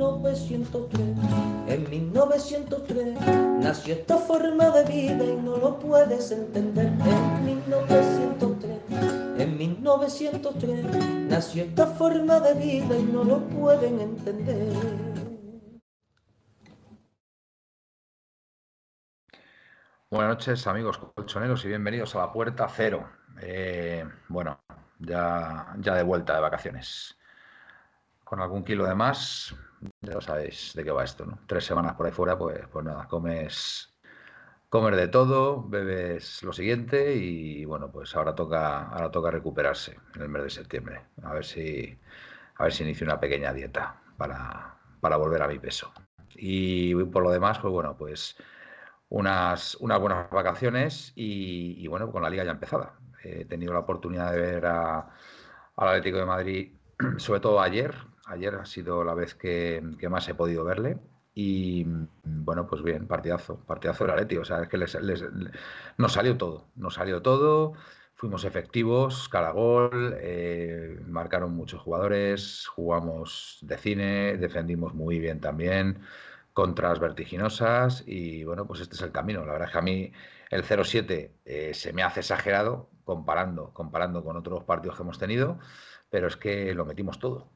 1903. En 1903 nació esta forma de vida y no lo puedes entender. En 1903, en 1903 nació esta forma de vida y no lo pueden entender. Buenas noches, amigos colchoneros, y bienvenidos a la Puerta Cero. Eh, bueno, ya, ya de vuelta de vacaciones. Con algún kilo de más, ya lo sabéis de qué va esto, ¿no? Tres semanas por ahí fuera, pues, pues nada, comes, comer de todo, bebes lo siguiente y bueno, pues ahora toca, ahora toca recuperarse en el mes de septiembre. A ver si, a ver si inicio una pequeña dieta para, para volver a mi peso. Y por lo demás, pues bueno, pues unas, unas buenas vacaciones y, y, bueno, con la liga ya empezada. He tenido la oportunidad de ver al Atlético de Madrid, sobre todo ayer. Ayer ha sido la vez que, más he podido verle. Y bueno, pues bien, partidazo, partidazo del Atlético. O sea, es que les, les, nos salió todo, nos salió todo. Fuimos efectivos, cada gol, eh, marcaron muchos jugadores, jugamos de cine, defendimos muy bien también contras vertiginosas y bueno, pues este es el camino. La verdad es que a mí el 0-7 eh, se me hace exagerado comparando, comparando con otros partidos que hemos tenido, pero es que lo metimos todo.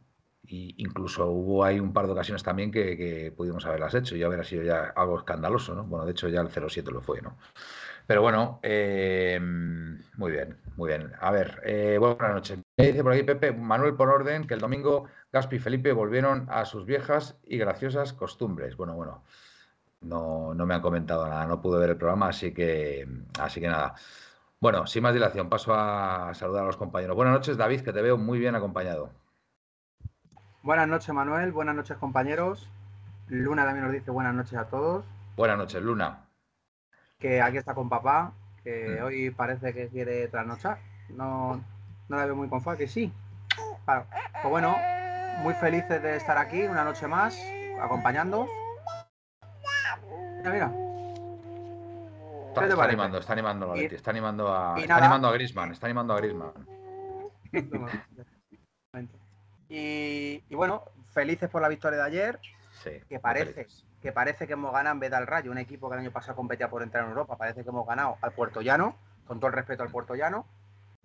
Y incluso hubo ahí un par de ocasiones también que, que pudimos haberlas hecho y haber sido ya algo escandaloso, ¿no? Bueno, de hecho ya el 0-7 lo fue, ¿no? Pero bueno, eh, muy bien, muy bien. A ver, eh, buenas noches. Me dice por aquí Pepe, Manuel por orden, que el domingo Gaspi y Felipe volvieron a sus viejas y graciosas costumbres. Bueno, bueno, no, no me han comentado nada, no pude ver el programa, así que, así que nada. Bueno, sin más dilación, paso a saludar a los compañeros. Buenas noches, David, que te veo muy bien acompañado. Buenas noches, Manuel. Buenas noches, compañeros. Luna también nos dice buenas noches a todos. Buenas noches, Luna que aquí está con papá, que mm. hoy parece que quiere trasnochar. No, no la veo muy confa, que sí. Claro. Pues bueno, muy felices de estar aquí una noche más, acompañando. Mira, mira. Está, está animando, está animando a Leti, está animando a, está animando a Grisman, está animando a Grisman. Y, y, bueno, felices por la victoria de ayer. Sí, que parece que parece que hemos ganado en vez del Rayo, un equipo que el año pasado competía por entrar en Europa, parece que hemos ganado al Puerto Llano, con todo el respeto al Puerto Llano.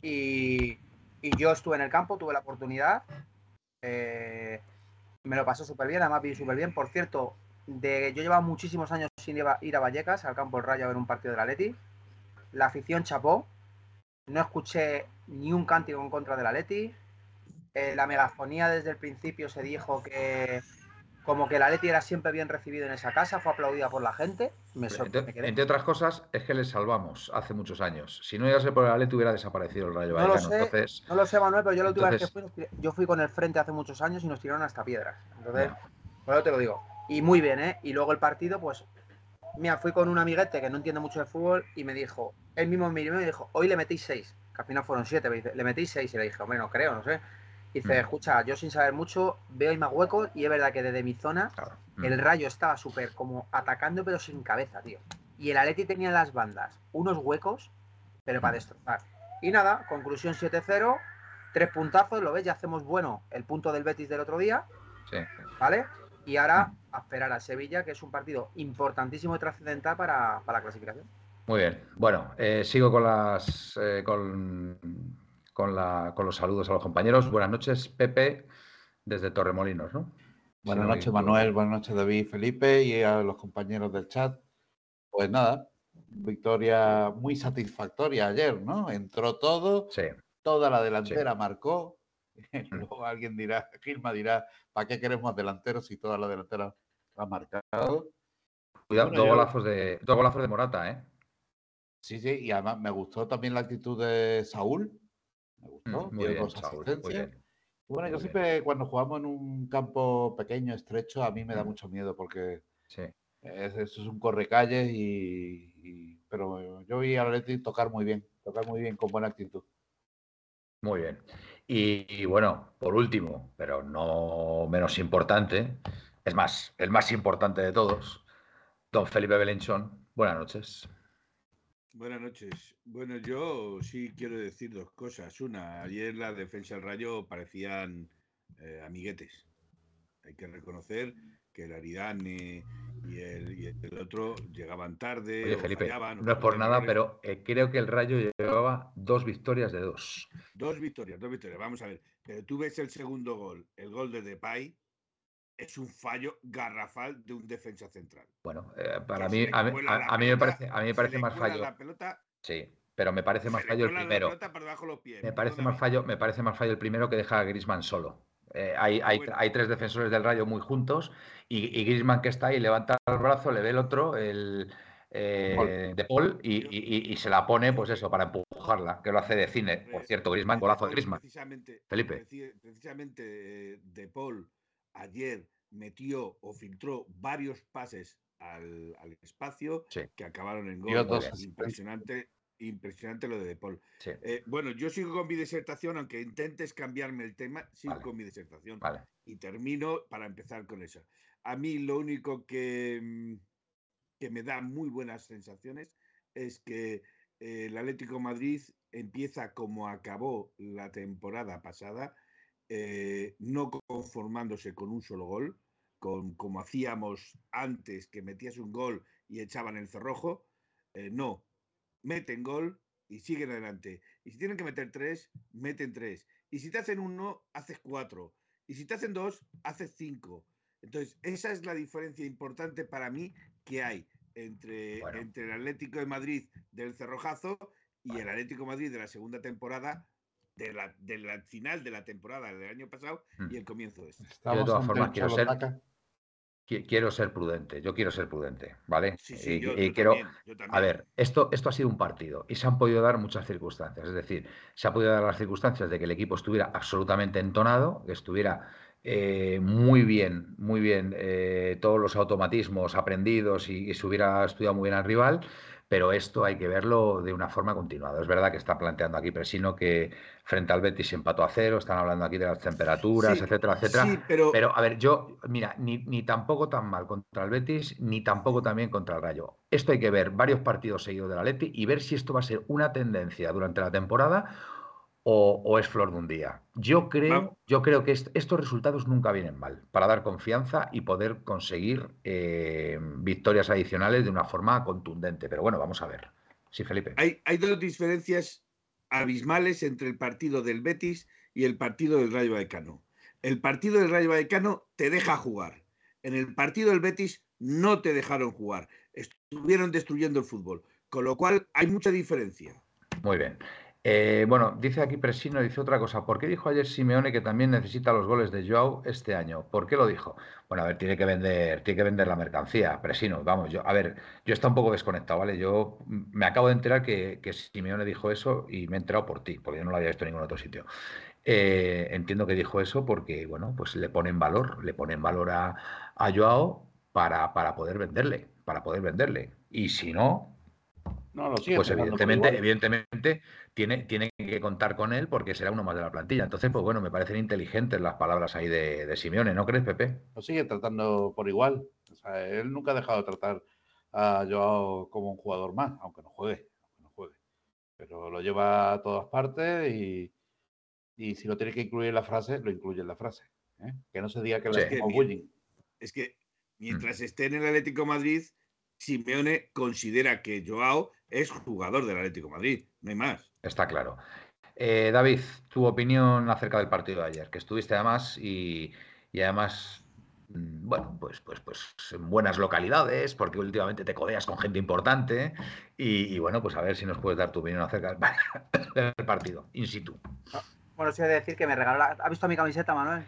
Y, y yo estuve en el campo, tuve la oportunidad, eh, me lo pasó súper bien, además vi súper bien. Por cierto, de, yo llevaba muchísimos años sin ir a Vallecas, al campo del Rayo, a ver un partido del Atleti. La afición chapó, no escuché ni un cántico en contra del Atleti. Eh, la megafonía desde el principio se dijo que como que la Leti era siempre bien recibido en esa casa, fue aplaudida por la gente. Me entre, me entre, otras cosas, es que les salvamos hace muchos años. Si no llegase por el Atleti hubiera desaparecido el Rayo no Vallecano. Lo sé, entonces, no lo sé, Manuel, pero yo la última entonces... vez que fui, yo fui con el frente hace muchos años y nos tiraron hasta piedras. Entonces, eso te lo digo. Y muy bien, ¿eh? Y luego el partido, pues, mira, fui con un amiguete que no entiende mucho de fútbol y me dijo, él mismo me dijo, hoy le metéis seis, que al final fueron siete, me dice, le metéis seis y le dije, hombre, no creo, no sé. Y dice, mm. escucha, yo sin saber mucho veo ahí más huecos y es verdad que desde mi zona claro. mm. el rayo estaba súper como atacando pero sin cabeza, tío. Y el Atleti tenía en las bandas unos huecos, pero para destrozar. Y nada, conclusión 7-0, tres puntazos, lo ves, ya hacemos bueno el punto del Betis del otro día. Sí. ¿Vale? Y ahora a esperar a Sevilla, que es un partido importantísimo y trascendental para, para, la clasificación. Muy bien. Bueno, eh, sigo con las eh, con con, la, con los saludos a los compañeros. Buenas noches, Pepe, desde Torremolinos, ¿no? Buenas noches, Manuel. Buenas noches, David, Felipe y a los compañeros del chat. Pues nada, victoria muy satisfactoria ayer, ¿no? Entró todo, sí. toda la delantera sí. marcó. Luego alguien dirá, Gilma dirá, ¿para qué queremos delanteros si toda la delantera ha marcado? Cuidado, bueno, dos, yo... golazos de, dos golazos de Morata, ¿eh? Sí, sí, y además me gustó también la actitud de Saúl, me gustó, Mm, muy bien, Saúl, muy bien. Bueno, yo siempre cuando jugamos en un campo pequeño, estrecho, a mí me da Mm. mucho miedo porque Sí. es- eso es un correcalles y, y- pero yo vi al Atleti tocar muy bien, tocar muy bien con buena actitud. Muy bien. Y, y bueno, por último, pero no menos importante, es más, el más importante de todos, don Felipe Belenchón. Buenas noches. Buenas noches. Bueno, yo sí quiero decir dos cosas. Una, ayer la defensa del Rayo parecían eh, amiguetes. Hay que reconocer que el Aridane y el, y el otro llegaban tarde. Oye, Felipe, fallaban, no es por nada, pero eh, creo que el Rayo llevaba dos victorias de dos. Dos victorias, dos victorias. Vamos a ver. Pero tú ves el segundo gol, el gol de Depay, es un fallo garrafal de un defensa central. Bueno, eh, para Que mí, a mí, a- me parece, a mí me parece más fallo. La pelota, Sí, pero me parece más fallo el primero. pies. Me parece más fallo, me parece más fallo el primero que deja a Griezmann solo. Eh, hay, hay- Bueno. hay tres defensores del Rayo muy juntos y, y Griezmann que está ahí levanta el brazo, le ve el otro, el eh, de Paul, y, y- y se la pone, pues eso, para empujarla, que lo hace de cine. Por Eh, cierto, Griezmann, De golazo de Griezmann. Precisamente, Felipe. preci- precisamente De Paul ayer metió o filtró varios pases al, al espacio Sí. que acabaron en gol. dos. Impresionante, impresionante lo de De Paul. Sí, Eh, bueno, yo sigo con mi disertación, aunque intentes cambiarme el tema, sigo Vale. con mi disertación. vale. Y termino para empezar con eso. A mí lo único que, mm, que me da muy buenas sensaciones es que eh, el Atlético de Madrid empieza como acabó la temporada pasada, eh, no conformándose con un solo gol, con, como hacíamos antes, que metías un gol y echaban el cerrojo. eh, no, meten gol y siguen adelante. Y si tienen que meter tres, meten tres. Y si te hacen uno, haces cuatro. Y si te hacen dos, haces cinco. Entonces, esa es la diferencia importante para mí que hay entre, Bueno. entre el Atlético de Madrid del Cerrojazo y el Atlético de Madrid de la segunda temporada, de la, de la final de la temporada del año pasado Mm. y el comienzo de este. Estamos todas formas quiero ser- Quiero ser prudente, yo quiero ser prudente, ¿vale? Sí, sí, y, yo, y yo quiero, también, yo también. A ver, esto, esto ha sido un partido y se han podido dar muchas circunstancias. Es decir, se ha podido dar las circunstancias de que el equipo estuviera absolutamente entonado, que estuviera eh, muy bien, muy bien, eh, todos los automatismos aprendidos y, y se hubiera estudiado muy bien al rival, pero esto hay que verlo de una forma continuada. Es verdad que está planteando aquí Presino que frente al Betis empató a cero, están hablando aquí de las temperaturas, Sí, etcétera, etcétera. Sí, pero, Pero, a ver, yo, mira, ni, ni tampoco tan mal contra el Betis, ni tampoco también contra el Rayo. Esto hay que ver varios partidos seguidos del Atleti y ver si esto va a ser una tendencia durante la temporada o, o es flor de un día. Yo creo, Vamos. yo creo que est- estos resultados nunca vienen mal para dar confianza y poder conseguir eh, victorias adicionales de una forma contundente. Pero bueno, vamos a ver. Sí, Felipe. hay, hay dos diferencias abismales entre el partido del Betis y el partido del Rayo Vallecano. El partido del Rayo Vallecano te deja jugar. En el partido del Betis no te dejaron jugar. Estuvieron destruyendo el fútbol. Con lo cual hay mucha diferencia. Muy bien. Eh, bueno, dice aquí Presino, dice otra cosa. ¿Por qué dijo ayer Simeone que también necesita los goles de Joao este año? ¿Por qué lo dijo? Bueno, a ver, tiene que vender, tiene que vender la mercancía, Presino. Vamos, yo, a ver, yo está un poco desconectado, ¿vale? Yo me acabo de enterar que, que Simeone dijo eso y me he enterado por ti, porque yo no lo había visto en ningún otro sitio. Eh, entiendo que dijo eso porque, bueno, pues le ponen valor, le ponen valor a, a Joao para, para poder venderle, para poder venderle. Y si no, No, lo pues evidentemente, evidentemente tiene, tiene que contar con él porque será uno más de la plantilla. Entonces, pues bueno, me parecen inteligentes las palabras ahí de, de Simeone, ¿no crees, Pepe? Lo sigue tratando por igual. O sea, él nunca ha dejado de tratar a Joao como un jugador más, aunque no juegue, aunque no juegue. Pero lo lleva a todas partes y, y si lo tiene que incluir en la frase, lo incluye en la frase. ¿eh? Que no se diga que Sí. le hacemos bullying. Es que Mm. mientras esté en el Atlético de Madrid, Simeone considera que Joao es jugador del Atlético de Madrid. No hay más. Está claro. Eh, David, tu opinión acerca del partido de ayer, que estuviste además y, y además, mm, bueno, pues, pues, pues en buenas localidades, porque últimamente te codeas con gente importante y, y bueno, pues a ver si nos puedes dar tu opinión acerca del, del partido, in situ. Bueno, sí he de decir que me regaló. la- ¿Has visto mi camiseta, Manuel?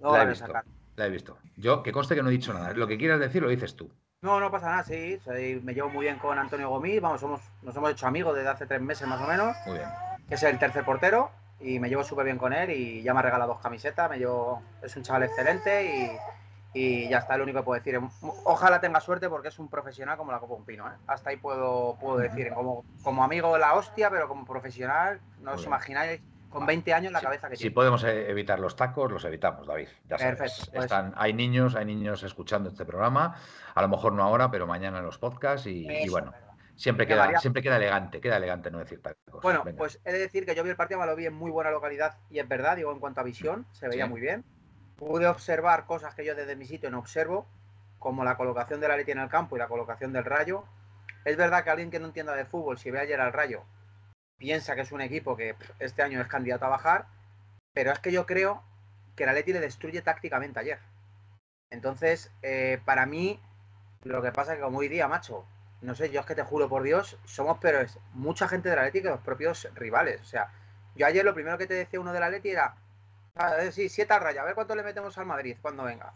No, La he visto. La he visto. Yo, que conste que no he dicho nada. Lo que quieras decir lo dices tú. No, no pasa nada, sí. soy- me llevo muy bien con Antonio Gomis. Vamos, somos, nos hemos hecho amigos desde hace tres meses más o menos. Muy bien. Es el tercer portero. y me llevo súper bien con él y ya me ha regalado dos camisetas, me llevo, es un chaval excelente y, y ya está, lo único que puedo decir. Ojalá tenga suerte porque es un profesional como la Copa Un Pino. ¿eh? Hasta ahí puedo, puedo decir, como, como amigo de la hostia, pero como profesional, no os imagináis con 20 años la cabeza que si tiene. Si podemos e-, evitar los tacos, los evitamos, David. Ya sabes. Perfecto, pues. Están, hay niños, hay niños escuchando este programa, a lo mejor no ahora, pero mañana en los podcasts y, bueno. verdad. Siempre Que queda, siempre queda elegante, queda elegante no decir tacos. Bueno, Venga. pues he de decir que yo vi el partido, me lo vi en muy buena localidad y es verdad, digo, en cuanto a visión, se veía Sí. muy bien. Pude observar cosas que yo desde mi sitio no observo, como la colocación de la Leti en el campo y la colocación del Rayo. Es verdad que alguien que no entienda de fútbol, si ve ayer al Rayo, piensa que es un equipo que este año es candidato a bajar, pero es que yo creo que la Leti le destruye tácticamente ayer. Entonces, eh, para mí, lo que pasa es que como hoy día, macho, no sé, yo es que te juro por Dios, somos pero es mucha gente de la Leti que los propios rivales. O sea, yo ayer lo primero que te decía uno de la Leti era, a ver, sí, siete al Rayo, a ver cuánto le metemos al Madrid cuando venga.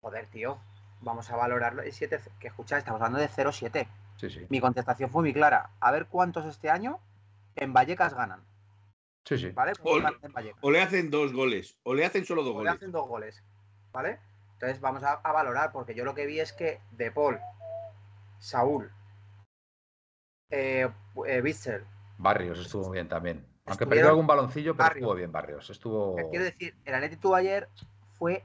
Joder, tío, vamos a valorarlo. El 7, que escucha, estamos hablando de 0-7. Sí, sí. Mi contestación fue muy clara. A ver cuántos este año en Vallecas ganan, Sí, sí. ¿vale? O le hacen dos goles, o le hacen solo dos O le goles. hacen dos goles, ¿vale? Entonces vamos a, a valorar, porque yo lo que vi es que De Paul, Saúl, eh, eh, Bitzel, Barrios estuvo bien también. Aunque perdió algún baloncillo, pero Barrios. estuvo bien Barrios. Estuvo. que quiero decir, el Atleti tuvo ayer fue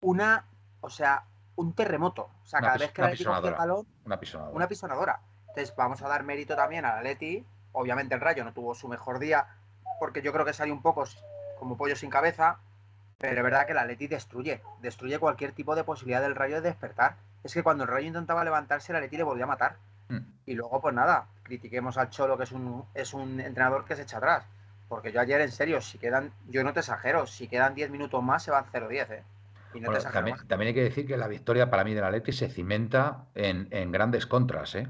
una, o sea, un terremoto. O sea, Una cada vez que el Atleti cogía el balón, Una pisonadora. una pisonadora. Entonces vamos a dar mérito también al Atleti. Obviamente el Rayo no tuvo su mejor día, porque yo creo que salió un poco como pollo sin cabeza, pero es verdad que el Atleti destruye, destruye cualquier tipo de posibilidad del Rayo de despertar. Es que cuando el Rayo intentaba levantarse, el Atleti le volvía a matar. Mm. Y luego, pues nada, critiquemos al Cholo, que es un, es un entrenador que se echa atrás. Porque yo ayer, en serio, si quedan, yo no te exagero, si quedan 10 minutos más, se van 0-10, ¿eh? Y no Bueno, te exagero también, también hay que decir que la victoria para mí del Atleti se cimenta en, en grandes contras, ¿eh?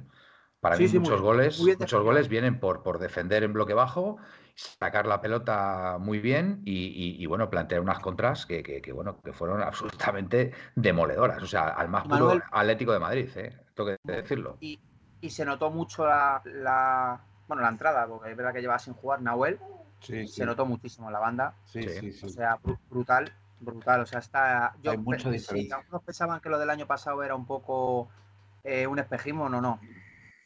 Para Sí, mí sí, muchos goles, muy muchos goles vienen por, por defender en bloque bajo, sacar la pelota muy bien y, y- y, bueno, plantear unas contras que, que- que, bueno, que fueron absolutamente demoledoras. O sea, al más puro Manuel- Atlético de Madrid, ¿eh? Tengo que decirlo. Y, y se notó mucho la, la- bueno, la entrada, porque es verdad que lleva sin jugar Nahuel, Sí, sí, se notó muchísimo en la banda. sí, Sí. O sea, bru- brutal, brutal. O sea, está. Yo, Hay diferencia. Si algunos pensaban que lo del año pasado era un poco eh, un espejismo, no, no.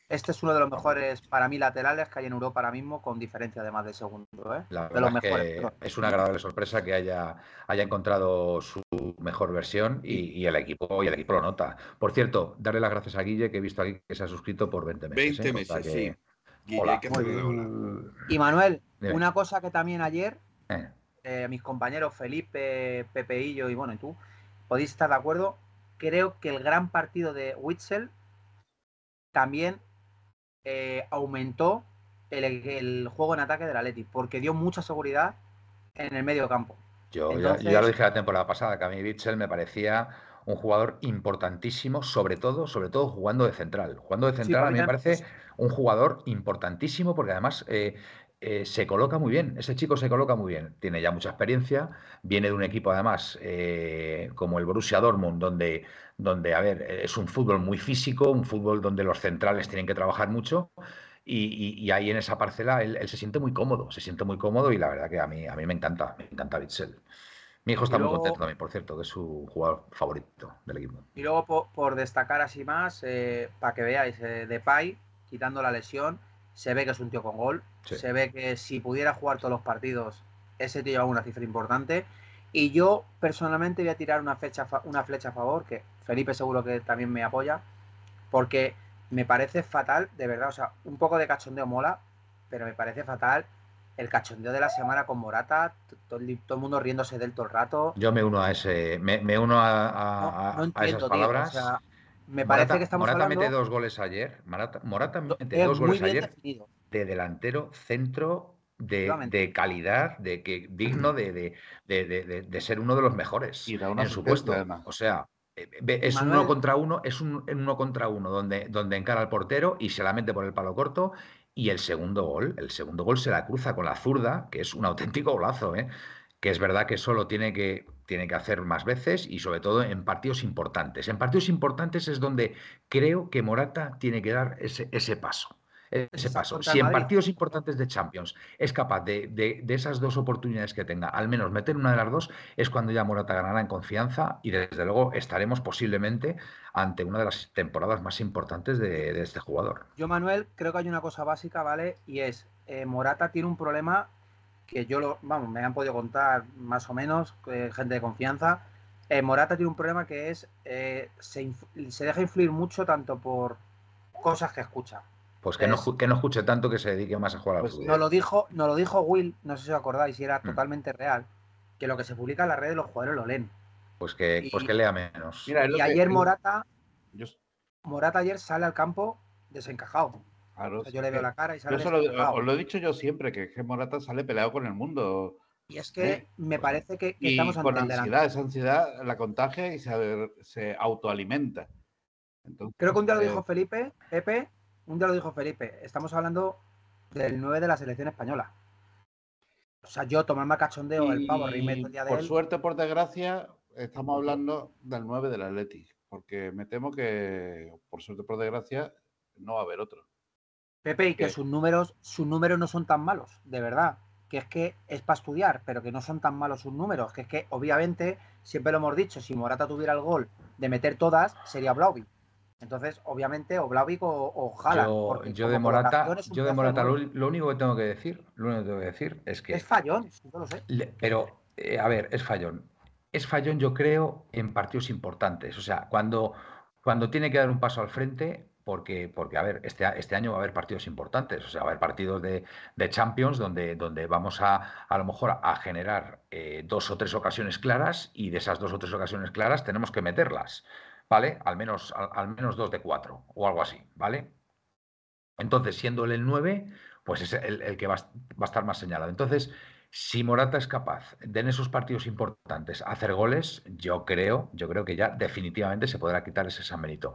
Este es uno de los mejores, para mí, laterales que hay en Europa ahora mismo, con diferencia de más de segundo. ¿eh? La de los es que mejores. es una agradable sorpresa que haya, haya encontrado su mejor versión y, y el equipo y el equipo lo nota. Por cierto, darle las gracias a Guille, que he visto aquí que se ha suscrito por 20 meses. 20 ¿eh? O sea meses, que- sí. Guille, Hola. que. Y Manuel, Dime. una cosa que también ayer Eh, eh, mis compañeros Felipe, Pepeillo y bueno, y tú, podéis estar de acuerdo. Creo que el gran partido de Witzel también eh, aumentó el, el juego en ataque del Atleti, porque dio mucha seguridad en el medio campo. Yo, ya- Entonces- yo ya lo dije la temporada pasada, que a mí Bitzel me parecía un jugador importantísimo, sobre todo, sobre todo jugando de central. Jugando de central a mí me parece un jugador importantísimo porque además eh, eh, se coloca muy bien. Ese chico se coloca muy bien. Tiene ya mucha experiencia, viene de un equipo además eh, como el Borussia Dortmund, donde, donde, a ver, es un fútbol muy físico, un fútbol donde los centrales tienen que trabajar mucho. Y, y- y ahí en esa parcela él, él se siente muy cómodo, se siente muy cómodo y la verdad que a mí, a mí me encanta, me encanta Bitzel. Mi hijo está muy contento también, por cierto, que es su jugador favorito del equipo. Y luego, po- por, destacar así más, eh, para que veáis, eh, Depay, quitando la lesión, se ve que es un tío con gol. Sí. Se ve que si pudiera jugar todos los partidos, ese tío lleva una cifra importante. Y yo personalmente voy a tirar una, fecha, una flecha a favor, que Felipe seguro que también me apoya, porque me parece fatal, de verdad, o sea, un poco de cachondeo mola, pero me parece fatal el cachondeo de la semana con Morata, todo el, todo el mundo riéndose de él todo el rato. Yo me uno a ese, me, me uno a, a- No, a- a entiendo, tío, palabras. o sea, me Morata, parece que estamos Morata hablando... mete dos goles ayer. Morata, Morata mete es dos muy goles bien ayer definido. de delantero centro de, de calidad, de que digno de, de- de- de- de- de ser uno de los mejores Y da una en su puesto. además. O sea, eh, es Manuel- uno contra uno, es un un uno contra uno donde, donde encara al portero y se la mete por el palo corto. Y el segundo gol, el segundo gol se la cruza con la zurda, que es un auténtico golazo, ¿eh? que es verdad que solo tiene que, tiene que hacer más veces y sobre todo en partidos importantes. En partidos importantes es donde creo que Morata tiene que dar ese, ese paso. ese paso. Si en partidos importantes de Champions es capaz de, de- de esas dos oportunidades que tenga, al menos meter una de las dos, es cuando ya Morata ganará en confianza y desde luego estaremos posiblemente ante una de las temporadas más importantes de, de este jugador. Yo, Manuel, creo que hay una cosa básica, ¿vale? Y es, eh, Morata tiene un problema que yo lo, vamos, me han podido contar más o menos, eh, gente de confianza. Eh, Morata tiene un problema que es, eh, se, se deja influir mucho tanto por cosas que escucha. Pues que no, Es- ju- que no escuche tanto que se dedique más a jugar al Pues, fútbol. Nos lo dijo, nos lo dijo Will, no sé si os acordáis, y era Mm. totalmente real, que lo que se publica en las redes los jugadores lo leen. Pues que, pues que lea menos. Mira, Y que- ayer Morata, Morata ayer sale al campo desencajado. Claro, O sea, yo le veo la cara y yo sale eso lo- desencajado. os lo he dicho yo siempre, que, que Morata sale peleado con el mundo. Y es que ¿eh? me parece que, que Y estamos ante con ansiedad, esa ansiedad la contagia y se, se autoalimenta. Entonces, Creo que un día lo eh, dijo Felipe, Pepe, un día lo dijo Felipe. Estamos hablando del 9 de la selección española. O sea, yo tomarme a cachondeo el pavo, reírme todo el día de por él. suerte, por desgracia, estamos hablando del 9 del Atleti, porque me temo que, por suerte, por desgracia, no va a haber otro. Pepe, y que ¿Qué? sus números, sus números no son tan malos, de verdad. Que es que es para estudiar, pero que no son tan malos sus números. Que es que, obviamente, siempre lo hemos dicho, si Morata tuviera el gol de meter todas, sería Blauvik. Entonces, obviamente, o Blauvik o, o Haaland, Yo, de Morata, yo de Morata lo, único que tengo que decir, lo único que tengo que decir es que Es fallón, yo lo sé. Le- Pero, eh, a ver, es fallón. Es fallón, yo creo, en partidos importantes. O sea, cuando, cuando tiene que dar un paso al frente, porque, porque a ver, este, este año va a haber partidos importantes. O sea, va a haber partidos de, de Champions donde, donde vamos a, a lo mejor, a generar eh, dos o tres ocasiones claras y de esas dos o tres ocasiones claras tenemos que meterlas. ¿Vale? Al menos, al, menos dos de cuatro o algo así. ¿Vale? Entonces, siendo el 9, pues es el, el que va, va a estar más señalado. Entonces, si Morata es capaz de en esos partidos importantes hacer goles, yo creo, yo creo que ya definitivamente se podrá quitar ese San Benito.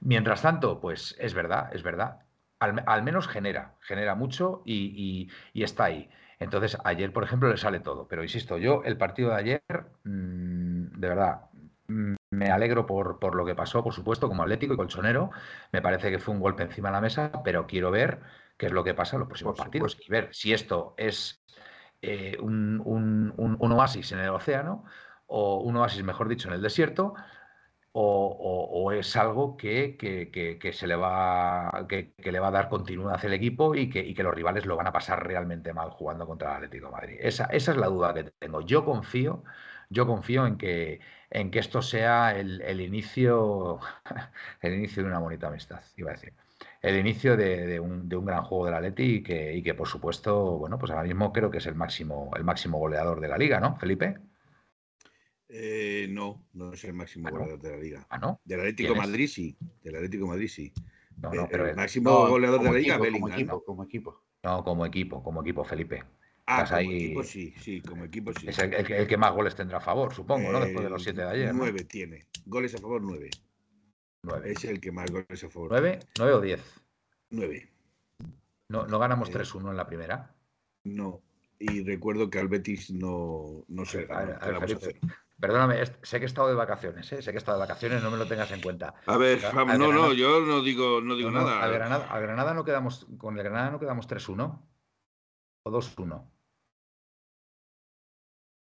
Mientras tanto, pues es verdad, es verdad. Al, me- al menos genera, genera mucho y, y- y está ahí. Entonces, ayer, por ejemplo, le sale todo. Pero insisto, yo el partido de ayer, mm, de verdad, mm, me alegro por, por lo que pasó, por supuesto, como Atlético y Colchonero. Me parece que fue un golpe encima de la mesa, pero quiero ver qué es lo que pasa en los próximos partidos y ver si esto es eh, un, oasis en el océano o un oasis, mejor dicho, en el desierto. O, es algo que, que- se le va, que, le va a dar continuidad al equipo y que, los rivales lo van a pasar realmente mal jugando contra el Atlético Madrid. Esa, esa es la duda que tengo. Yo confío, yo confío en que, en que esto sea el, el inicio, el inicio de una bonita amistad, iba a decir. El inicio de, de un, de un gran juego del Atleti y que, y que, por supuesto, bueno, pues ahora mismo creo que es el máximo, el máximo goleador de la liga, ¿no, Felipe? Eh, no, no es el máximo Ah, ¿no? goleador de la liga. Ah, ¿no? Del Atlético. Madrid sí. Del Atlético Madrid sí. No, no, pero el máximo No, goleador de la liga, equipo, Bellingham. como equipo, ¿no? como equipo. No, como equipo, como equipo, Felipe. Ah, Estás como ahí- equipo sí, sí, como equipo sí. Es el, el que- el que más goles tendrá a favor, supongo, ¿no? Después de los Eh, siete de ayer. ¿no? Nueve tiene. Goles a favor, nueve. Nueve. Es el que más goles a favor. ¿Nueve? ¿Nueve o diez? Nueve. No, no ganamos Eh, 3-1 en la primera. No. Y recuerdo que al Betis no, no se A ver, ganó. a ver, a Felipe. cero. Perdóname, sé que he estado de vacaciones, ¿eh? Sé que he estado de vacaciones, no me lo tengas en cuenta. A ver, al no, no, Granada- yo no digo, no digo No, no, nada. Al Granada, al Granada no quedamos, con el Granada no quedamos 3-1 o 2-1.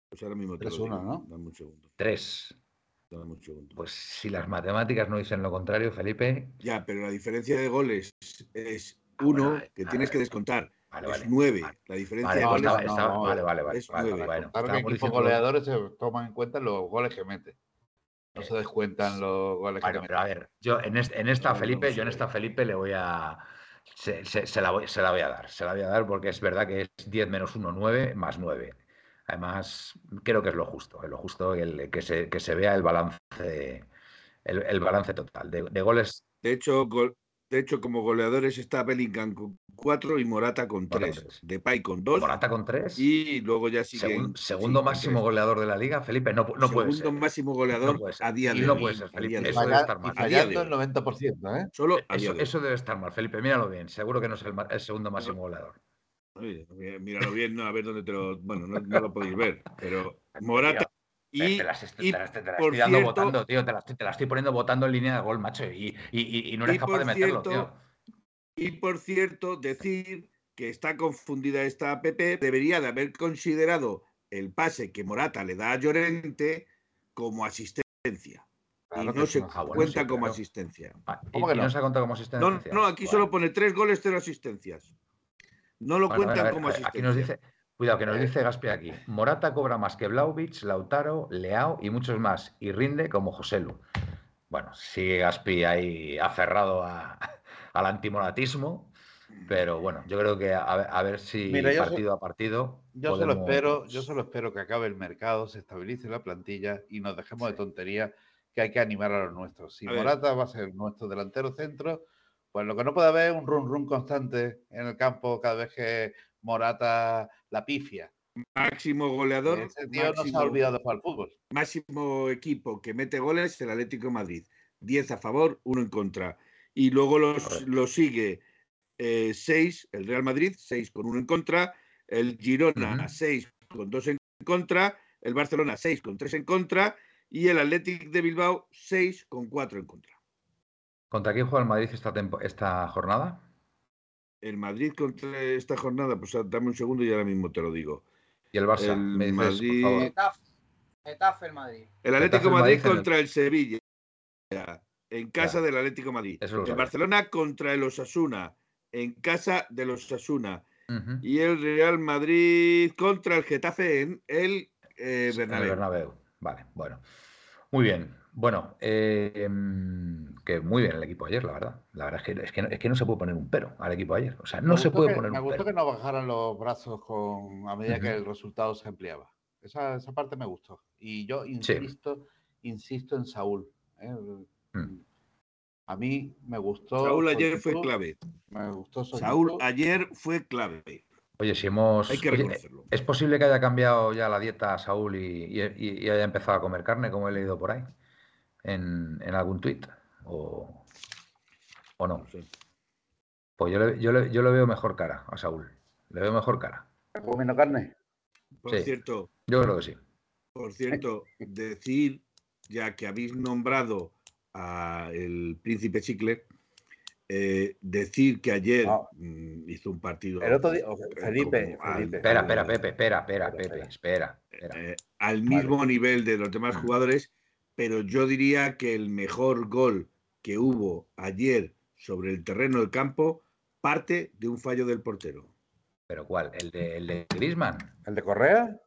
Pues ahora mismo te lo 3-1, digo. ¿no? Dame un segundo. 3. Pues si las matemáticas no dicen lo contrario, Felipe. Ya, pero la diferencia de goles es Ah, uno que a tienes que descontar. Vale, es vale. nueve. Vale, La diferencia Vale, de goles estaba- no, estaba- no, vale, vale, vale, es vale, nueve. bueno, Claro que equipos goleadores se toman en cuenta los goles que mete. No se descuentan los goles Bueno, que pero a mete. ver, yo en, este- en esta No, no, Felipe, yo en esta Felipe le voy a. Se, se- se la voy, se la voy a dar, se la voy a dar porque es verdad que es 10 menos 1, 9 más 9. Además, creo que es lo justo, es lo justo el, que, se, que se vea el balance, el, el balance total. De, de goles, De hecho, gol- de hecho, como goleadores está Bellingham con cuatro y Morata con Morata tres. tres. Depay con dos. Morata con 3, Y luego ya sigue. segundo máximo goleador de la liga, Felipe, no, no puede Segundo ser. máximo goleador No puede ser. a día de no hoy. puede ser, a Felipe, día de eso debe estar mal. y A día de fallando el hoy. 90%, ¿eh? Solo Eso, de hoy. eso debe estar mal, Felipe, míralo bien, seguro que no es el segundo máximo goleador. Oye, míralo bien, no, a ver dónde te lo. Bueno, no, no lo podéis ver, pero Morata. Y, te las, est- y te las- te las por estoy dando cierto- votando, tío. Te las, te las estoy poniendo votando en línea de gol, macho. Y, y- no eres Y capaz de meterlo, cierto, tío. Y por cierto, decir que está confundida esta app, debería de haber considerado el pase que Morata le da a Llorente como asistencia. y no se bueno, cuenta sí, como claro. asistencia. Ah, ¿y- ¿Cómo que no? no? se contado como No, asistencia? no, aquí Bueno. solo pone tres goles, cero asistencias. No lo Bueno, cuentan ver, como asistencia. Aquí nos dice, cuidado, que nos dice Gaspi aquí. Morata cobra más que Blauvich, Lautaro, Leao y muchos más. Y rinde como Joselu. Bueno, sigue Gaspi ahí aferrado a- al antimoratismo. Pero bueno, yo creo que a, ver- a ver si Mira, partido a partido. Yo solo espero, yo solo espero que acabe el mercado, se estabilice la plantilla y nos dejemos de tonterías que hay que animar a los nuestros. Si A ver. Morata va a ser nuestro delantero centro, pues lo que no puede haber es un run run constante en el campo cada vez que Morata la pifia. Máximo goleador, Ese tío no se máximo, ha olvidado de jugar fútbol. máximo equipo que mete goles, el Atlético de Madrid. 10 a favor, 1 en contra. Y luego los, lo sigue 6, el Real Madrid, 6 con 1 en contra, el Girona, Ujú. 6 con 2 en contra, el Barcelona, 6 con 3 en contra, y el Athletic de Bilbao, 6 con 4 en contra. ¿Contra quién juega el Madrid esta, tempo- esta jornada? El Madrid contra esta jornada, pues dame un segundo y ahora mismo te lo digo. Y el Barça. El me dices, Madrid- por favor. Getafe, Getafe el Madrid. El Atlético Madrid Madrid en el- contra el Sevilla. En casa Claro. del Atlético Madrid. Eso lo el sabes. Barcelona contra el Osasuna. En casa del Osasuna. Ujú. Y el Real Madrid contra el Getafe en el eh, En el. Bernabéu. Vale, bueno. Muy bien. Bueno, eh, em, que muy bien el equipo ayer, la verdad. La verdad es que, es que, no, es que no se puede poner un pero al equipo ayer. O sea, no Me se gustó puede que- poner Me un gustó pero. que no bajaran los brazos con, a medida que el resultado se ampliaba. Esa, esa parte me gustó. Y yo insisto, insisto en Saúl. ¿eh? Mm. A mí me gustó. Saúl ayer fue clave. Me gustó Saúl ayer fue clave. Oye, si hemos. Hay que oye, reconocerlo. ¿Es posible que haya cambiado ya la dieta Saúl y, y- y- y haya empezado a comer carne, como he leído por ahí? En, en algún tuit. O, o no. No sé. Pues yo le, yo, le, yo le veo mejor cara a Saúl. Le veo mejor cara. ¿Está comiendo carne? Por Sí. cierto, Yo creo que sí. por cierto, decir, ya que habéis nombrado a el príncipe Chicle, eh, decir que ayer mm, hizo un partido. El otro día, Felipe, como al- Felipe. Espera, al- espera, Pepe, espera, espera, Espera, Pepe, espera. espera. espera. eh, al mismo nivel de los demás Mm. jugadores, pero yo diría que el mejor gol que hubo ayer sobre el terreno del campo parte de un fallo del portero. ¿Pero cuál? ¿El de, el de Griezmann? ¿El de Correa?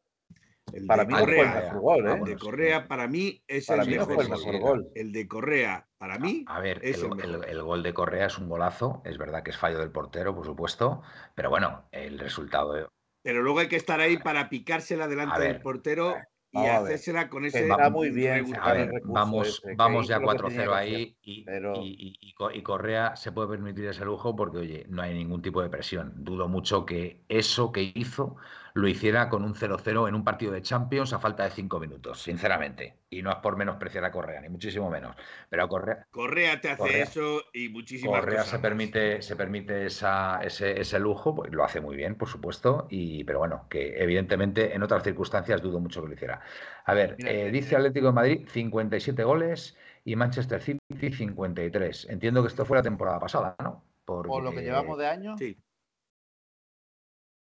El Para de mí no fue el Correa, mejor gol, ¿eh? el de. Correa para mí es Para el mí mejor el gol. mejor sí, gol. El de Correa para mí A ver, es el, el mejor. el- el gol de Correa es un golazo, es verdad que es fallo del portero, por supuesto, pero bueno, el resultado. Pero luego hay que estar ahí para picársela delante del portero y hacérsela con ese. está muy bien. A ver, vamos, ese, vamos ya lo que tenía 4-0 que ahí y, pero- y- y- y Co- y Correa se puede permitir ese lujo porque, oye, no hay ningún tipo de presión. Dudo mucho que eso que hizo lo hiciera con un 0-0 en un partido de Champions a falta de 5 minutos, sinceramente. Y no es por menospreciar a Correa, ni muchísimo menos. Pero Correa, Correa te hace Correa- eso y muchísimas Correa cosas se más. permite, se permite esa- ese, ese lujo, pues lo hace muy bien, por supuesto, y, pero bueno, que evidentemente en otras circunstancias dudo mucho que lo hiciera. A ver, Mira, eh, eh, dice Atlético de Madrid 57 goles y Manchester City 53. Entiendo que esto fue la temporada pasada, ¿no? Por lo que llevamos de año, Sí.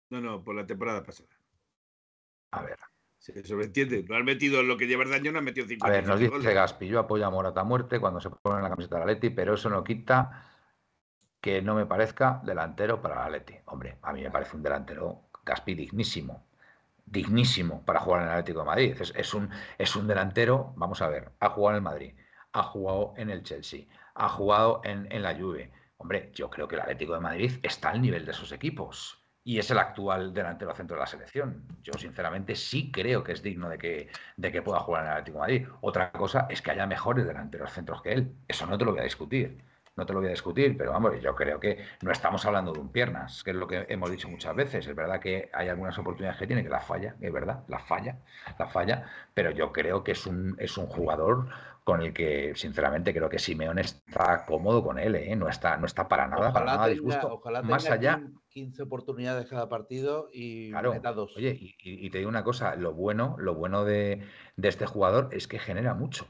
No, no, por la temporada pasada. A ver, Se sobreentiende. No has metido lo que llevas de año, no has metido a 50. ver, nos dice Gaspi, yo apoyo a Morata a muerte cuando se pone en la camiseta del Atleti, pero eso no quita que no me parezca delantero para el Atleti. Hombre, a mí me parece un delantero Gaspi dignísimo. dignísimo para jugar en el Atlético de Madrid. Es, es un, es un delantero, vamos a ver, ha jugado en el Madrid, ha jugado en el Chelsea, ha jugado en, en la Juve. Hombre, yo creo que el Atlético de Madrid está al nivel de esos equipos y es el actual delantero centro de la selección. Yo sinceramente sí creo que es digno de que, de que pueda jugar en el Atlético Madrid. Otra cosa es que haya mejores delanteros centros que él. Eso no te lo voy a discutir. No te lo voy a discutir, pero vamos, yo creo que no estamos hablando de un piernas, que es lo que hemos dicho muchas veces. Es verdad que hay algunas oportunidades que tiene que las falla, es verdad, las falla, la falla, pero yo creo que es un, es un jugador con el que, sinceramente, creo que Simeone está cómodo con él, ¿eh? no, está, no está para nada, para nada tenga, disgusto. ojalá Más tenga allá, 15 15 oportunidades cada partido y Claro. meta dos. Oye, y, y- y te digo una cosa, lo bueno, lo bueno de, de este jugador es que genera mucho.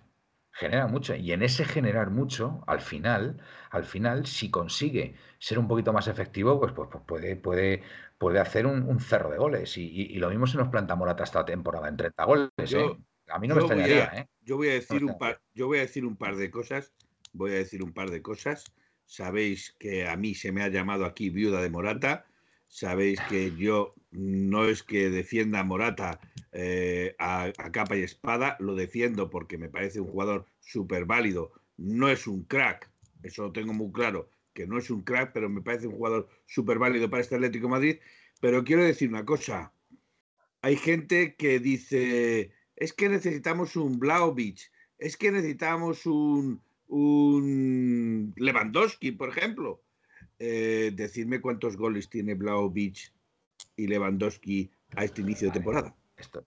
genera mucho. Y en ese generar mucho, al final, al final, si consigue ser un poquito más efectivo, pues, pues, pues puede, puede, puede hacer un, cerro de goles. Y, lo mismo se nos planta Morata esta temporada en 30 goles. ¿eh? A mí no me extrañaría. ¿eh? Yo voy a decir un par, yo voy a decir un par de cosas. Voy a decir un par de cosas. Sabéis que a mí se me ha llamado aquí viuda de Morata. Sabéis que yo no es que defienda a Morata eh, a, capa y espada, lo defiendo porque me parece un jugador súper válido. No es un crack, eso lo tengo muy claro, que no es un crack, pero me parece un jugador súper válido para este Atlético Madrid. Pero quiero decir una cosa. Hay gente que dice, es que necesitamos un Blaovic, es que necesitamos un, un Lewandowski, por ejemplo. Eh, decirme cuántos goles tiene Blaovic y Lewandowski a este inicio de temporada.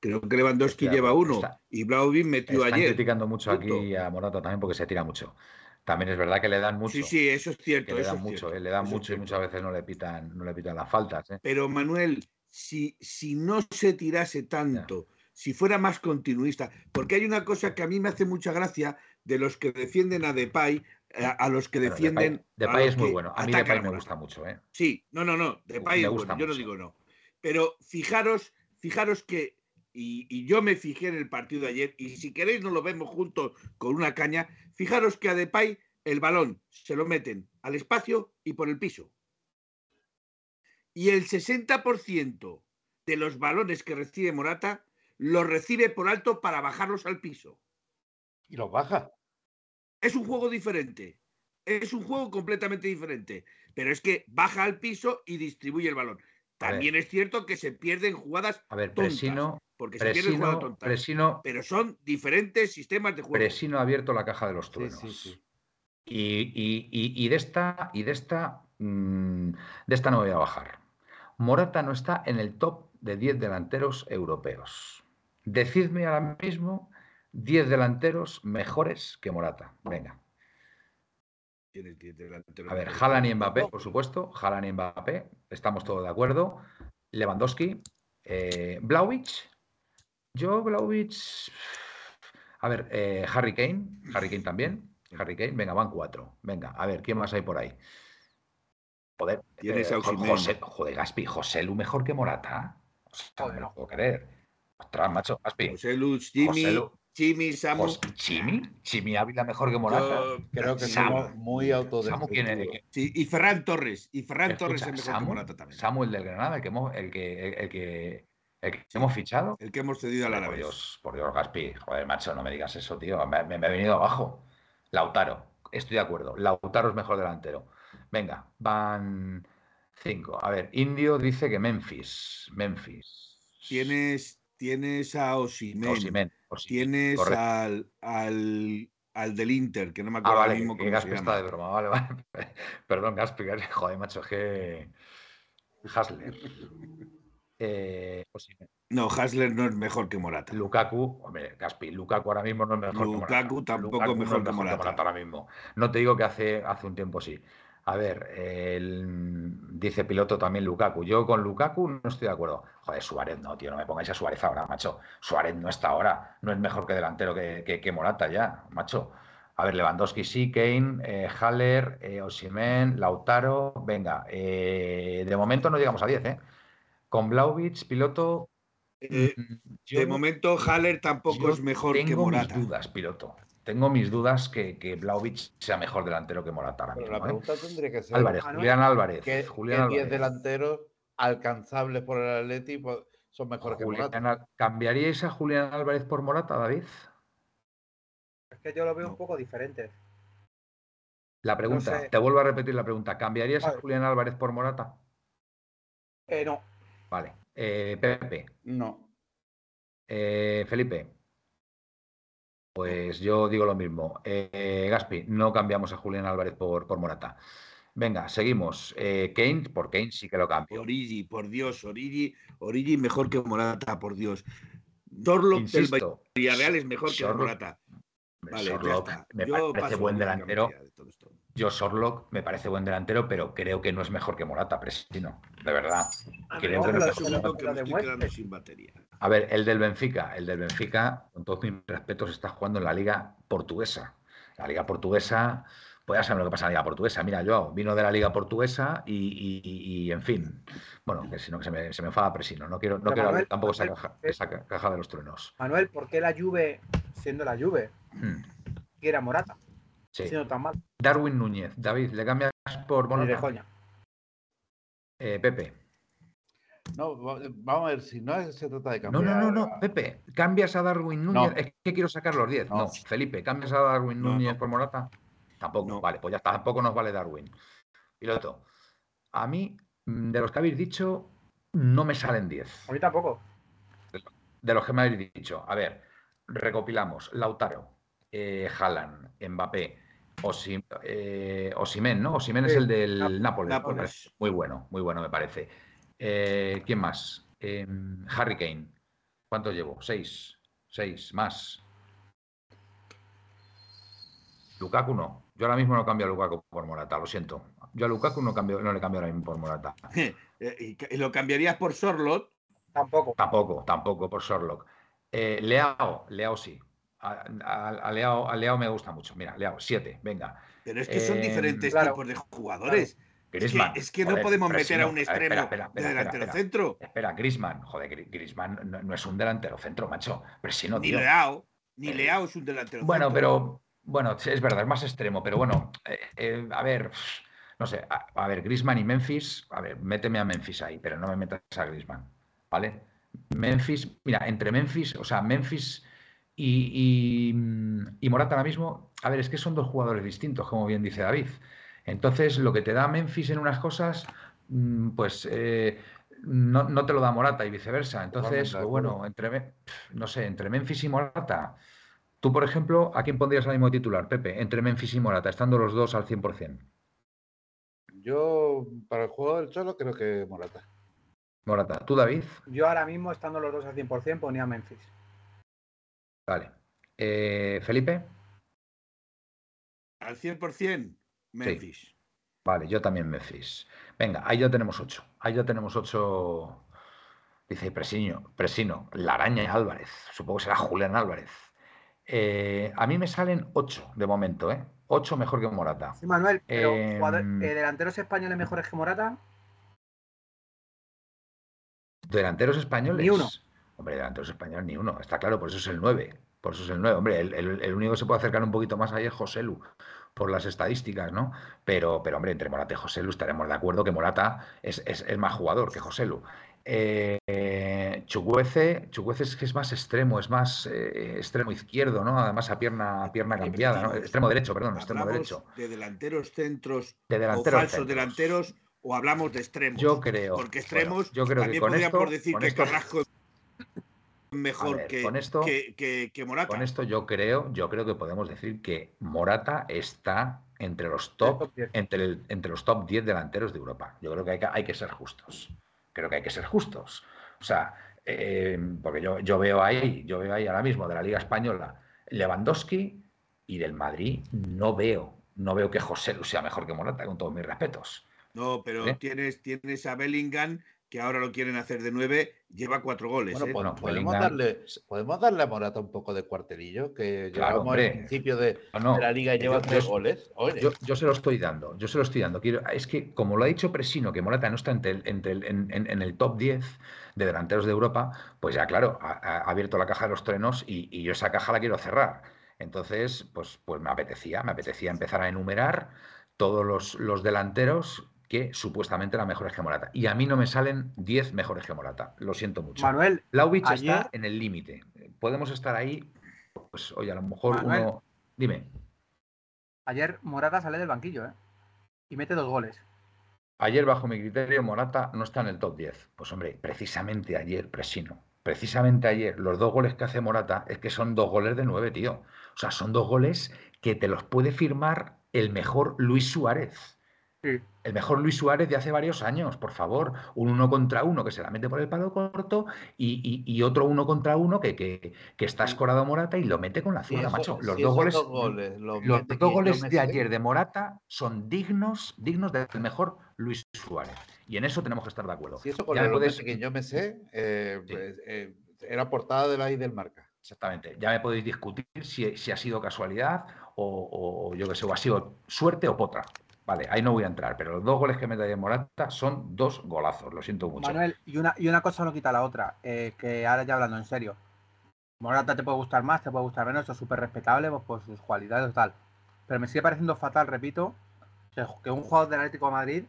Creo que Lewandowski lleva uno y Blaovic metió están ayer. criticando mucho aquí a Morata también porque se tira mucho. También es verdad que le dan mucho. Sí, sí, eso es cierto. le dan mucho, eh, le dan mucho y muchas veces no le pitan, no le pitan las faltas. Eh. Pero Manuel, si, si no se tirase tanto, si fuera más continuista, porque hay una cosa que a mí me hace mucha gracia de los que defienden a Depay, a, los que defienden. Depay, es muy bueno. A mí Depay me gusta mucho. ¿eh? Sí, no, no, no. Depay es bueno. Yo no digo no. Pero fijaros, fijaros que. Y, yo me fijé en el partido de ayer, y si queréis nos lo vemos juntos con una caña. Fijaros que a Depay el balón se lo meten al espacio y por el piso. Y el 60% de los balones que recibe Morata los recibe por alto para bajarlos al piso. Y los baja. Es un juego diferente. Es un juego completamente diferente. Pero es que baja al piso y distribuye el balón. También es cierto que se pierden jugadas a ver, Presino, porque se pierden jugadas tontas. Presino, pero son diferentes sistemas de juego. Presino ha abierto la caja de los truenos. Y, de esta, y de esta, mm, de esta no voy a bajar. Morata no está en el top de 10 delanteros europeos. Decidme ahora mismo 10 delanteros mejores que Morata. Venga. A ver, Haaland y Mbappé, por supuesto. Haaland y Mbappé, estamos todos de acuerdo. Lewandowski, eh, Yo, Blaovic. A ver, eh, Harry Kane. Harry Kane también. Harry Kane, venga, van cuatro. Venga, a ver, ¿quién más hay por ahí? Joder, ¿Tienes eh, José, joder, Gaspi, José Lu mejor que Morata. O no lo puedo creer. Ostras, macho, Gaspi. José Lu, Jimmy, Jimmy, Samu. Chimi, Chimi Ávila mejor que Morata. creo que somos muy autodestructivos. Sí, y Ferran Torres. Y Ferran Torres es mejor que Morata también. Samuel del Granada, el que, hemos, el que, el que, el que hemos fichado. El que hemos cedido a la Por Dios, por Dios, Gaspi. Joder, macho, no me digas eso, tío. Me, me, he venido abajo. Lautaro, estoy de acuerdo. Lautaro es mejor delantero. Venga, van cinco. A ver, Indio dice que Memphis. Memphis. Tienes, tienes a Osimen. Tienes al, al, al, del Inter, que no me acuerdo ah, vale, mismo que, Gaspi está de broma. Vale, vale. Perdón, Gaspi. Joder, macho, que. Hasler. Eh, no, Hasler no es mejor que Morata. Lukaku, hombre, Gaspi, Lukaku ahora mismo no es mejor que Morata. Lukaku tampoco es mejor, que, Morata. ahora mismo. No te digo que hace, hace un tiempo sí. A ver, dice piloto también Lukaku. Yo con Lukaku no estoy de acuerdo. Joder, Suárez no, tío, no me pongáis a Suárez ahora, macho. Suárez no está ahora. No es mejor que delantero que, Morata ya, macho. A ver, Lewandowski sí, Kane, eh, Haller, eh, Osimen, Lautaro. Venga, eh, de momento no llegamos a 10, ¿eh? Con Blaovic, piloto. Eh, mm, de momento, Haller tampoco es mejor que Morata. Tengo mis dudas, piloto. Tengo mis dudas que, que sea mejor delantero que Morata ahora Pero la ¿eh? pregunta tendría que ser. Álvarez, Julián Álvarez. ¿Qué, Julián 10 delanteros alcanzables por el Atleti son mejores que Morata? ¿Cambiaríais a Julián Álvarez por Morata, David? Es que yo lo veo un poco diferente. La pregunta, te vuelvo a repetir la pregunta. ¿Cambiarías a Julián Álvarez por Morata? Eh, no. Vale. Eh, Pepe. No. Eh, Felipe. Pues yo digo lo mismo. Eh, Gaspi, no cambiamos a Julián Álvarez por, por Morata. Venga, seguimos. Kane, por Kane sí que lo cambio. Origi, por Dios, Origi, Origi mejor que Morata, por Dios. Dorlo del Villarreal es mejor que Morata. Vale, me parece buen delantero. Yo Sorlock me parece buen delantero, pero creo que no es mejor que Morata, Presino. De verdad. Creo que no es mejor que que me estoy quedando sin batería. A ver, el del Benfica, el del Benfica, con todos mis respetos, está jugando en la liga portuguesa. La liga portuguesa, pues ya saben lo que pasa en la liga portuguesa. Mira, yo vino de la liga portuguesa y, y- y, en fin, bueno, que si no que se me, se me enfada Presino. No quiero, no quiero Manuel, abrir tampoco esa caja, esa ca- caja de los truenos. Manuel, ¿por qué la Juve, siendo la Juve, Hmm, quiere a Morata? Sí. Tan mal. Darwin Núñez, David, ¿le cambias por Ni de coña. Eh, Pepe. No, va- vamos a ver, si no se trata de No, cambiar. no, no, no, Pepe, ¿cambias a Darwin Núñez? No. Es que quiero sacar los 10. No. No. Felipe, ¿cambias a Darwin No, Núñez no. por Morata? Tampoco. No. Vale, pues ya está, tampoco nos vale Darwin. Piloto, a mí, mm, de los que habéis dicho, no me salen 10. A mí tampoco. De los que me habéis dicho. A ver, recopilamos. Lautaro, eh, Haaland, Mbappé, Osim, eh, Osimhen, ¿no? Osimhen es el del Nap- Nápoles. Muy bueno, muy bueno me parece. Eh, ¿Quién más? Eh, Harry Kane. ¿Cuántos llevo? Seis. Seis, más. Lukaku no. Yo ahora mismo no cambio a Lukaku por Morata, lo siento. Yo a Lukaku no, cambio, no le cambio ahora mismo por Morata. Eh, ¿Y lo cambiarías por Sorlot? Tampoco. Tampoco, tampoco por Sherlock. Eh, Leao, Leao sí. A, a- a Leao, a Leao me gusta mucho. Mira, Leao, siete, venga. Pero es que son Eh, diferentes claro, tipos de jugadores. Es que, es que no podemos meter a un extremo espera, espera, de espera, delantero centro. Espera, Griezmann. Joder, Gri- Griezmann no, no es un delantero centro, macho. Presino, Ni tío. Leao, ni Eh, Leao es un delantero Bueno, centro. pero bueno, es verdad, es más extremo, pero bueno, eh, a ver, no sé, a, a ver, Griezmann y Memphis, a ver, méteme a Memphis ahí, pero no me metas a Griezmann, ¿vale? Memphis, mira, entre Memphis, o sea, Memphis y, y, mm, y Morata ahora mismo, a ver, es que son dos jugadores distintos, como bien dice David. Entonces, lo que te da Memphis en unas cosas, mm, pues eh, no, no te lo da Morata y viceversa. Entonces, pues bueno, entre, no sé, entre Memphis y Morata. Tú, por ejemplo, ¿a quién pondrías al mismo titular, Pepe? Entre Memphis y Morata, estando los dos al 100%. Yo, para el juego del Cholo, creo que Morata. Morata. ¿Tú, David? Yo ahora mismo, estando los dos al 100%, ponía a Memphis. Vale. Eh, ¿Felipe? Al 100%, Memphis. Vale, yo también Memphis. Venga, ahí ya tenemos ocho. Ahí ya tenemos ocho. Dice Presino, Presino, La Araña y Álvarez. Supongo que será Julián Álvarez. Eh, a mí me salen ocho de momento, ¿eh? Ocho mejor que Morata. Sí, Manuel, pero Em, jugador- eh, delanteros españoles mejores que Morata, Delanteros españoles. Ni uno. Hombre, delanteros españoles ni uno. Está claro, por eso es el 9. Por eso es el 9. Hombre, el, el- el único que se puede acercar un poquito más ahí es Joselu, por las estadísticas, ¿no? Pero, pero hombre, entre Morata y Joselu estaremos de acuerdo que Morata es, es- es más jugador que Joselu. Eh, eh, Chukwueze es que es más extremo, es más eh, extremo izquierdo, ¿no? Además a pierna, a pierna cambiada, ¿no? Extremo derecho, perdón, extremo ¿Hablamos derecho. de delanteros centros De o delanteros falsos centros. delanteros o hablamos de extremos? Yo creo. Porque bueno, extremos yo creo que también con podríamos esto, decir con que esto- Carrasco es mejor ver, que, con esto- que, que- que Morata. Con esto yo creo, yo creo que podemos decir que Morata está entre los top, top 10. entre, el- entre los top 10 delanteros de Europa. Yo creo que hay que, hay que ser justos. Creo que hay que ser justos. O sea, eh, porque yo, yo veo ahí, yo veo ahí ahora mismo de la Liga Española Lewandowski y del Madrid no veo, no veo que José Lu sea mejor que Morata, con todos mis respetos. No, pero ¿Eh? tienes, tienes a Bellingham, que ahora lo quieren hacer de nueve, lleva cuatro goles. Bueno, ¿eh? pues Bueno, podemos, darle, podemos darle a Morata un poco de cuartelillo, que Claro, llevamos al principio de, No, no, de la liga y yo- lleva yo- tres goles. Yo, yo se lo estoy dando, yo se lo estoy dando. Quiero, es que, como lo ha dicho Presino, que Morata no está entre el- entre el- en, en- en el top 10 de delanteros de Europa, pues ya, claro, ha, ha abierto la caja de los trenos y, y yo esa caja la quiero cerrar. Entonces, pues, pues me apetecía, me apetecía empezar a enumerar todos los, los delanteros que supuestamente eran mejores que Morata. Y a mí no me salen 10 mejores que Morata. Lo siento mucho. Manuel, Vlahovic ayer- está en el límite. Podemos estar ahí, pues, oye, a lo mejor Manuel. uno... Dime. ayer Morata sale del banquillo, ¿eh? Y mete dos goles. Ayer, bajo mi criterio, Morata no está en el top 10. Pues hombre, precisamente ayer, Presino, precisamente ayer, los dos goles que hace Morata es que son dos goles de nueve, tío. O sea, son dos goles que te los puede firmar el mejor Luis Suárez. Sí. El mejor Luis Suárez de hace varios años, por favor. Un uno contra uno que se la mete por el palo corto y, y- y otro uno contra uno que, que- que está escorado Morata y lo mete con la zurda, macho. Los si dos goles, dos goles los los mete dos goles de ayer de Morata son dignos, dignos del mejor Luis Suárez. Y en eso tenemos que estar de acuerdo. Si eso con Ya el me puedes- que yo me sé, eh, Sí. pues, eh, era portada de la I del marca. Exactamente. Ya me podéis discutir si, si ha sido casualidad o, o yo que sé, o ha sido suerte o potra. Vale, ahí no voy a entrar, pero los dos goles que mete Morata son dos golazos, lo siento mucho. Manuel, y una, y una cosa no quita la otra, eh, que ahora ya hablando en serio. Morata te puede gustar más, te puede gustar menos, es súper respetable pues, por sus cualidades tal. Pero me sigue pareciendo fatal, repito, que, un jugador del Atlético de Madrid,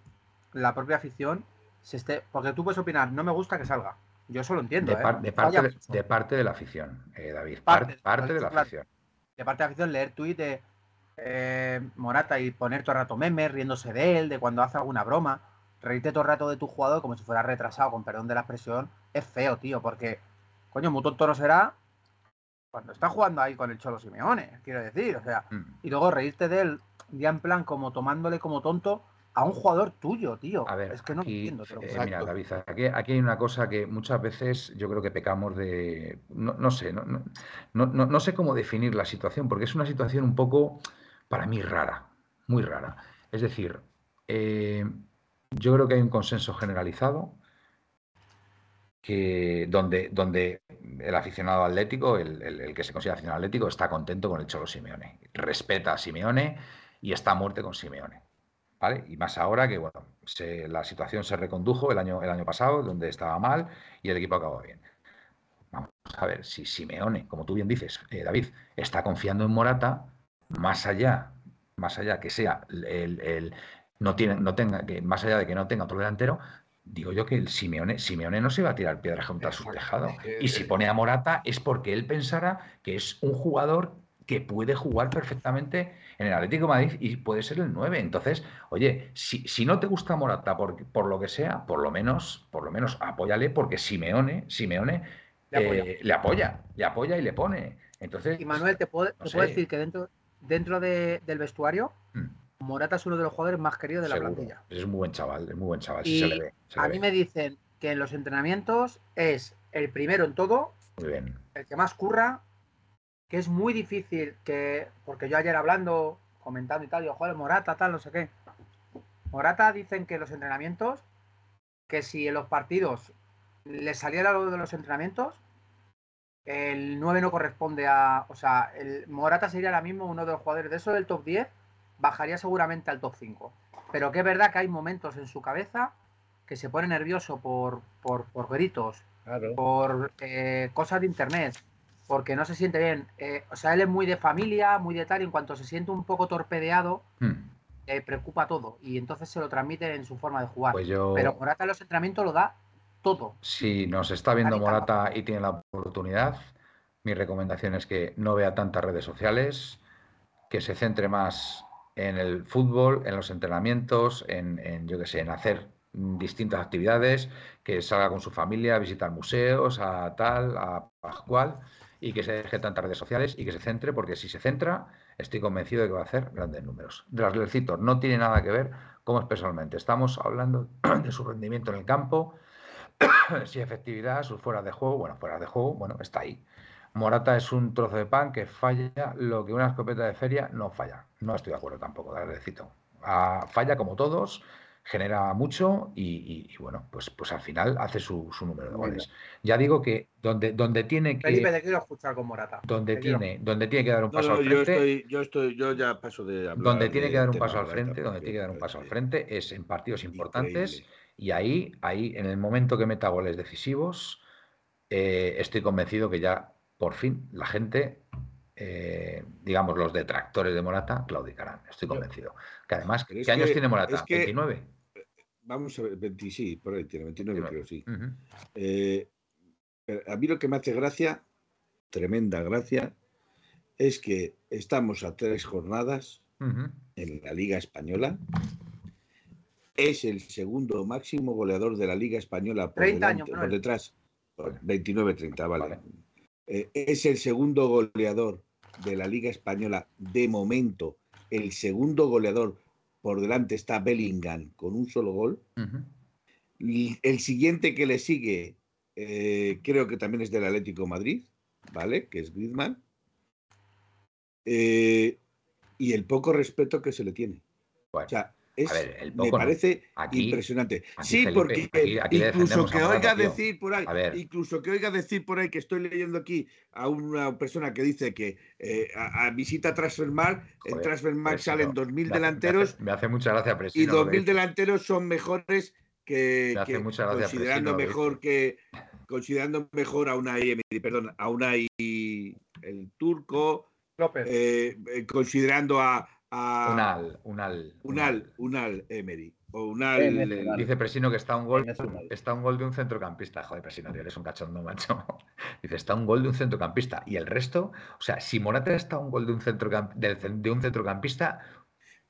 la propia afición, se esté. Porque tú puedes opinar, no me gusta que salga. Yo eso lo entiendo. de, ¿eh? de parte, de, parte de la afición, eh, David. Parte, Parte, parte de la afición. de parte de la afición, leer tuit de eh, Morata y poner todo el rato memes, riéndose de él, de cuando hace alguna broma. Reírte todo el rato de tu jugador como si fuera retrasado, con perdón de la expresión, es feo, tío, porque, coño, muy tonto no será cuando está jugando ahí con el Cholo Simeone, quiero decir, o sea, Mm. y luego reírte de él ya en plan como tomándole como tonto a un jugador tuyo, tío. A ver, es que no aquí, entiendo. te lo eh, mira. David, aquí, aquí hay una cosa que muchas veces yo creo que pecamos de. No, no sé, no, no- no- no- no sé cómo definir la situación, porque es una situación un poco, para mí, rara, muy rara. Es decir, eh, yo creo que hay un consenso generalizado que donde, donde el aficionado atlético, el, el- que se considera aficionado atlético, está contento con el Cholo Simeone. Respeta a Simeone y está a muerte con Simeone. ¿Vale? Y más ahora que bueno, la situación se recondujo el año, el año pasado, donde estaba mal y el equipo acabó bien. Vamos a ver, si Simeone, como tú bien dices, eh, David, está confiando en Morata, más allá, más allá que sea el, el- no tiene, no tenga, que más allá de que no tenga otro delantero, digo yo que el Simeone, Simeone no se va a tirar piedras contra su tejado. que- Y si pone a Morata es porque él pensará que es un jugador que puede jugar perfectamente en el Atlético de Madrid y puede ser el 9. Entonces, oye, si, si no te gusta Morata por, por lo que sea, por lo menos, por lo menos apóyale porque Simeone, Simeone Le apoya. eh, le apoya, le apoya y le pone. Entonces, Y Manuel, te puedo, no te puedo sé. decir que dentro, dentro de- del vestuario, mm, Morata es uno de los jugadores más queridos de la plantilla. Es muy buen chaval, es muy buen chaval, Y se le ve. se le A ve. mí me dicen que en los entrenamientos es el primero en todo, Muy bien. el que más curra, que es muy difícil que, porque yo ayer hablando, comentando y tal, digo, joder, Morata, tal, no sé qué. Morata dicen que los entrenamientos, que si en los partidos le saliera algo de los entrenamientos, el 9 no corresponde a. O sea, el Morata sería ahora mismo uno de los jugadores de eso del top 10, bajaría seguramente al top 5. Pero que es verdad que hay momentos en su cabeza que se pone nervioso por, por, por gritos, Claro. por eh, cosas de internet, porque no se siente bien. Eh, o sea, él es muy de familia, muy de tal, y en cuanto se siente un poco torpedeado, Mm, le preocupa todo. Y entonces se lo transmite en su forma de jugar. Pues yo, Pero Morata en los entrenamientos lo da todo. si nos está viendo. Morata y tiene la oportunidad, mi recomendación es que no vea tantas redes sociales, que se centre más en el fútbol, en los entrenamientos, en, en, yo qué sé, en hacer distintas actividades, que salga con su familia a visitar museos, a tal, a Pascual, y que se deje tantas redes sociales y que se centre, porque si se centra, estoy convencido de que va a hacer grandes números. De las no tiene nada que ver cómo es personalmente. Estamos hablando de su rendimiento en el campo, si efectividad, sus fueras de juego, bueno, fuera de juego, bueno, está ahí. Morata es un trozo de pan que falla lo que una escopeta de feria no falla. No estoy de acuerdo tampoco, Daredecito. Ah, falla como todos, genera mucho y, y- y, bueno, pues, pues al final hace su, su número de goles. Ya digo que donde, donde tiene Felipe, que te quiero escuchar con Morata. donde te quiero. tiene, donde tiene que dar un paso no, al yo frente, estoy, yo estoy, yo ya paso de hablar. donde tiene que dar un paso al frente, donde tiene que dar un paso al frente es en partidos importantes increíble. Y ahí, ahí, en el momento que meta goles decisivos, eh, estoy convencido que ya por fin la gente, eh, digamos, los detractores de Morata claudicarán. Estoy convencido. Que además, es ¿qué años que- tiene Morata? es que- 29. Vamos a ver, 20, sí, por ahí tiene 29, 29. creo, sí. Eh, a mí lo que me hace gracia, tremenda gracia, es que estamos a tres jornadas en la Liga Española. Es el segundo máximo goleador de la Liga Española por, 30 delante- años, por detrás. 29-30, vale. Vale. Eh, es el segundo goleador de la Liga Española de momento, el segundo goleador por delante está Bellingham con un solo gol. El siguiente que le sigue, eh, creo que también es del Atlético de Madrid, ¿vale? Que es Griezmann. Eh, y el poco respeto que se le tiene. Bueno, O sea, es, a ver, el me no. parece Aquí- impresionante. aquí, sí, Felipe, porque aquí- aquí le incluso que oiga decir por ahí, A ver. incluso que oiga decir por ahí que estoy leyendo aquí a una persona que dice que eh, a, a visita Transfermarkt, en Joder, Transfermarkt Presino, salen 2.000 me hace- delanteros Me hace, me hace mucha gracia y Presino. lo que 2.000 dice. delanteros son mejores que, Me hace que mucha gracia considerando mejor que considerando mejor a una perdón, a una el turco, López. eh, eh, considerando a, a Unal, Unal. Unal, Unal Emery o Unal Emery. Dice Presino que está un gol, está un gol de un centrocampista. Joder, Presino, tío, eres un cachondo, macho. Dice, está un gol de un centrocampista. Y el resto, o sea, si Morata está un gol de un, centrocamp- de un centrocampista,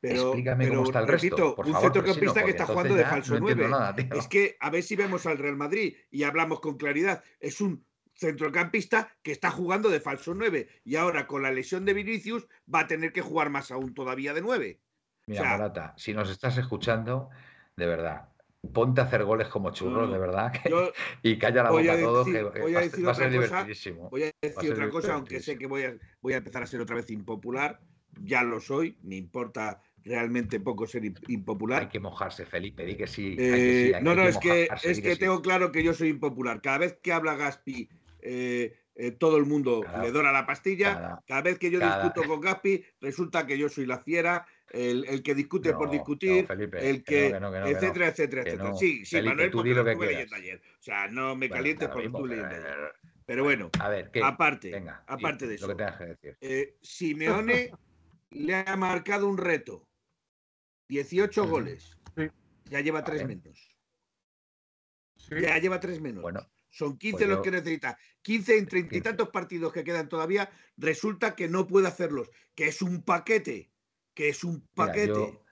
Pero, explícame pero, cómo está el resto. repito, Por un favor, centrocampista que está jugando de falso no entiendo 9. nada, tío. Es que a ver si vemos al Real Madrid y hablamos con claridad. Es un centrocampista que está jugando de falso 9 y ahora con la lesión de Vinicius va a tener que jugar más aún todavía de 9. Mira, o sea- Morata, si nos estás escuchando, de verdad, ponte a hacer goles como churros, no. de verdad, que- Yo y calla la boca a a todos, decir- que, que voy a va, a decir ser- va a ser otra cosa, divertidísimo. voy a decir otra cosa, aunque sé que voy a, voy a empezar a ser otra vez impopular. Ya lo soy, me importa realmente poco ser im- impopular. Hay que mojarse, Felipe, di que sí. Eh, que sí, hay- no, no, es que, es que sí. tengo claro que yo soy impopular. Cada vez que habla Gaspi, eh, eh, todo el mundo Cada- le dora la pastilla. cada- Cada, vez que yo cada- discuto con Gaspi, resulta que yo soy la fiera, el, el que discute por discutir, no, Felipe, el que no, etcétera, etcétera, etcétera. Sí, sí, Felipe, Manuel, tú di lo que leyendo ayer. O sea, no me Bueno, calientes porque mismo, estuve pero- leyendo ayer. Pero bueno, A ver, ¿qué? aparte, Venga, aparte de Lo que eso. tengas que decir. eh, Simeone le ha marcado un reto. 18 Ujú. goles. Sí. Ya lleva tres menos. Sí. Ya lleva tres menos. Bueno, Son 15 pues los yo- que necesita. 15 en treinta y 15. tantos partidos que quedan todavía. Resulta que no puede hacerlos. Que es un paquete. Que es un mira, paquete. yo,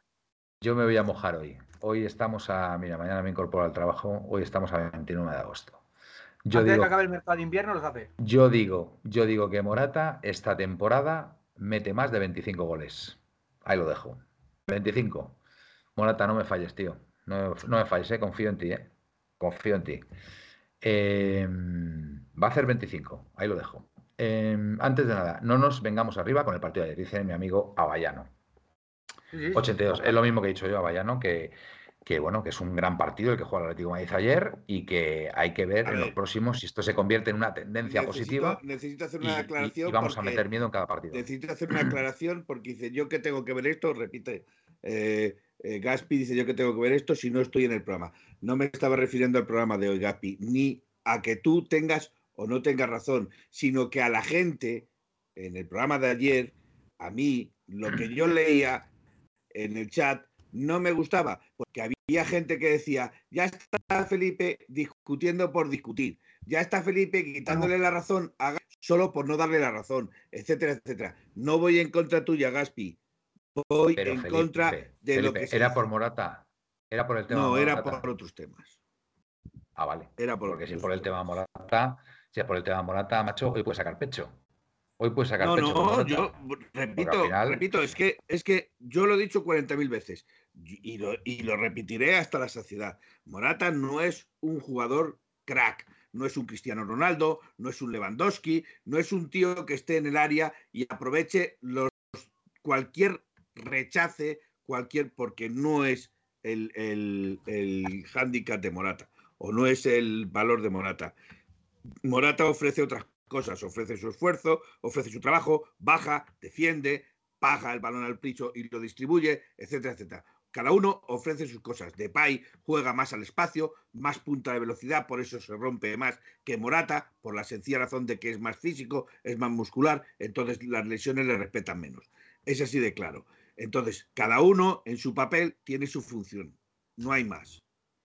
yo me voy a mojar hoy. Hoy estamos a. Mira, mañana me incorporo al trabajo. Hoy estamos a 29 de agosto. Yo Antes de digo, que acabe el mercado de invierno los hace. yo digo, yo digo que Morata esta temporada mete más de 25 goles. Ahí lo dejo. 25. Morata, no me falles, tío. No, no me falles, eh. confío en ti, eh. Confío en ti. Eh, va a hacer 25. Ahí lo dejo. Eh, antes de nada, no nos vengamos arriba con el partido de ayer, dice mi amigo Avallano. Sí, sí. 82. Es lo mismo que he dicho yo, Avallano, que, que bueno, que es un gran partido el que juega el Atlético de Madrid ayer y que hay que ver en los próximos si esto se convierte en una tendencia Necesito- positiva Necesito hacer una y- aclaración. y vamos a meter miedo en cada partido. Necesito hacer una aclaración porque dice yo que tengo que ver esto, repite. eh, eh, Gaspi dice yo que tengo que ver esto si no estoy en el programa. No me estaba refiriendo al programa de hoy, Gaspi, ni a que tú tengas o no tengas razón, sino que a la gente en el programa de ayer, a mí, lo que yo leía en el chat no me gustaba, porque había gente que decía, ya está Felipe discutiendo por discutir, ya está Felipe quitándole la razón a Gaspi solo por no darle la razón, etcétera, etcétera. No voy en contra tuya, Gaspi. Voy Pero en Felipe, contra de lo que se ¿era dice. por Morata? ¿Era por el tema No, era por otros temas. Ah, vale. Era por Porque si es por el tema Morata, si es por el tema Morata, macho, hoy puede sacar pecho. Hoy puede sacar No, pecho. no, Morata. yo repito, final- repito, es que, es que yo lo he dicho 40.000 veces y y lo, y lo repetiré hasta la saciedad. Morata no es un jugador crack, no es un Cristiano Ronaldo, no es un Lewandowski, no es un tío que esté en el área y aproveche los cualquier rechace, cualquier, porque no es el, el, el hándicap de Morata o no es el valor de Morata. Morata ofrece otras cosas, ofrece su esfuerzo, ofrece su trabajo, baja, defiende, paga el balón al piso y lo distribuye, etcétera, etcétera. Cada uno ofrece sus cosas. Depay juega más al espacio, más punta de velocidad, por eso se rompe más que Morata, por la sencilla razón de que es más físico, es más muscular, entonces las lesiones le respetan menos. Es así de claro. Entonces, cada uno en su papel tiene su función. No hay más.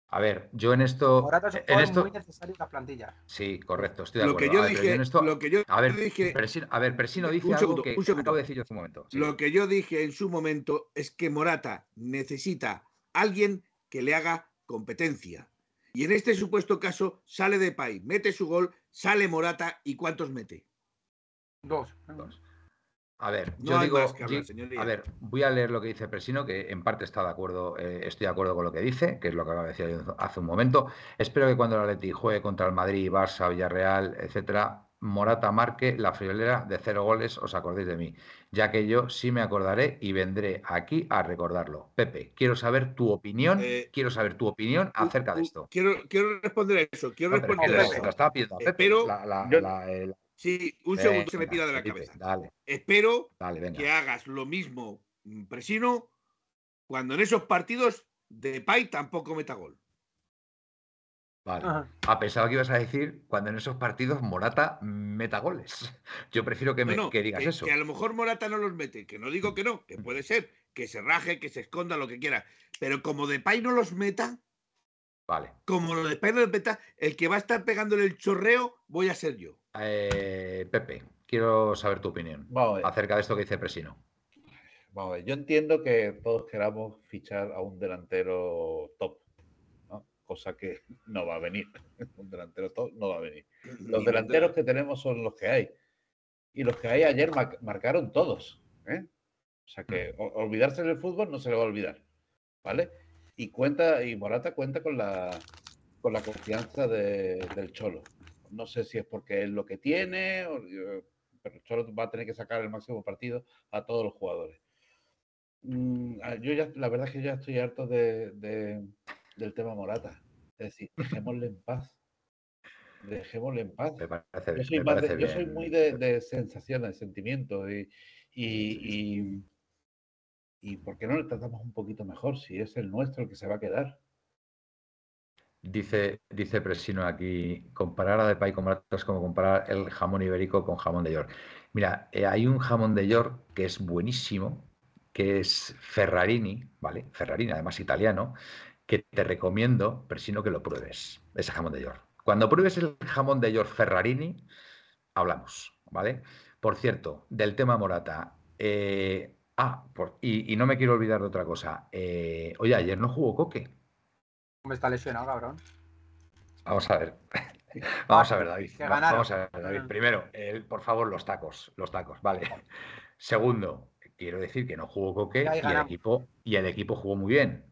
A ver, yo en esto. Morata es un En esto. muy necesario en la plantilla. Sí, correcto, estoy de Lo que acuerdo. yo A ver, pero dije, en esto- lo que yo A ver, dije, Persino, a ver, Persino dice Un algo segundo, que un segundo. acabo de decir yo hace un momento. Sí. Lo que yo dije en su momento es que Morata necesita alguien que le haga competencia. Y en este supuesto caso sale de Pay, mete su gol, sale Morata y ¿cuántos mete? Dos. Dos. A ver, No yo digo, hablar, a ver, voy a leer lo que dice Presino, que en parte está de acuerdo, eh, estoy de acuerdo con lo que dice, que es lo que acaba de decir yo hace un momento. Espero que cuando el Atleti juegue contra el Madrid, Barça, Villarreal, etcétera, Morata marque la friolera de cero goles, os acordéis de mí, ya que yo sí me acordaré y vendré aquí a recordarlo. Pepe, quiero saber tu opinión, Eh, quiero saber tu opinión acerca de esto. Quiero, quiero responder a eso. Quiero No, pero responder a eso. lo estaba pidiendo a Pepe, Espero- la- la- yo- la- el- Sí, un segundo se me tira de la Felipe, cabeza. Dale, Espero dale, venga. que hagas lo mismo, mm, Presino, cuando en esos partidos Depay tampoco meta gol. Vale. Ajá. A pesar que ibas a decir cuando en esos partidos Morata meta goles. Yo prefiero que, me, que digas que, eso. que a lo mejor Morata no los mete, que no digo que no, que puede ser, que se raje, que se esconda, lo que quiera. Pero como Depay no los meta, Vale. como lo Depay no los meta, el que va a estar pegándole el chorreo voy a ser yo. Eh, Pepe, quiero saber tu opinión acerca de esto que dice Presino. Vamos a ver, yo entiendo que todos queramos fichar a un delantero top, ¿no? cosa que no va a venir. Un delantero top no va a venir. Los delanteros que tenemos son los que hay. Y los que hay ayer mar- marcaron todos. ¿eh? O sea que o- olvidarse del fútbol no se le va a olvidar. ¿Vale? Y cuenta, y Morata cuenta con la con la confianza de- del Cholo. No sé si es porque es lo que tiene, o- eh, pero el Cholo va a tener que sacar el máximo partido a todos los jugadores. Mm, ah, yo ya, la verdad es que ya estoy harto de, de- del tema Morata. Es decir, dejémosle en paz. Dejémosle en paz. Parece, Yo soy, más de- yo soy muy de, de sensaciones, de sentimientos. Y, y, y, y ¿por qué no le tratamos un poquito mejor si es el nuestro el que se va a quedar? Dice, dice Presino aquí, comparar a Depay con Morata es como comparar el jamón ibérico con jamón de York. Mira, eh, hay un jamón de York que es buenísimo, que es Ferrarini, ¿vale? Ferrarini, además italiano, que te recomiendo, Presino, que lo pruebes, ese jamón de York. Cuando pruebes el jamón de York Ferrarini, hablamos, ¿vale? Por cierto, del tema Morata. eh, ah, por- y, y no me quiero olvidar de otra cosa. eh, oye, ayer no jugó Coque. Me está lesionado, cabrón. Vamos a ver. Vamos a ver, David. Vamos a ver, David. Primero, el- por favor, los tacos. Los tacos, vale. Segundo, quiero decir que no jugó Coque y el equipo, y el equipo jugó muy bien.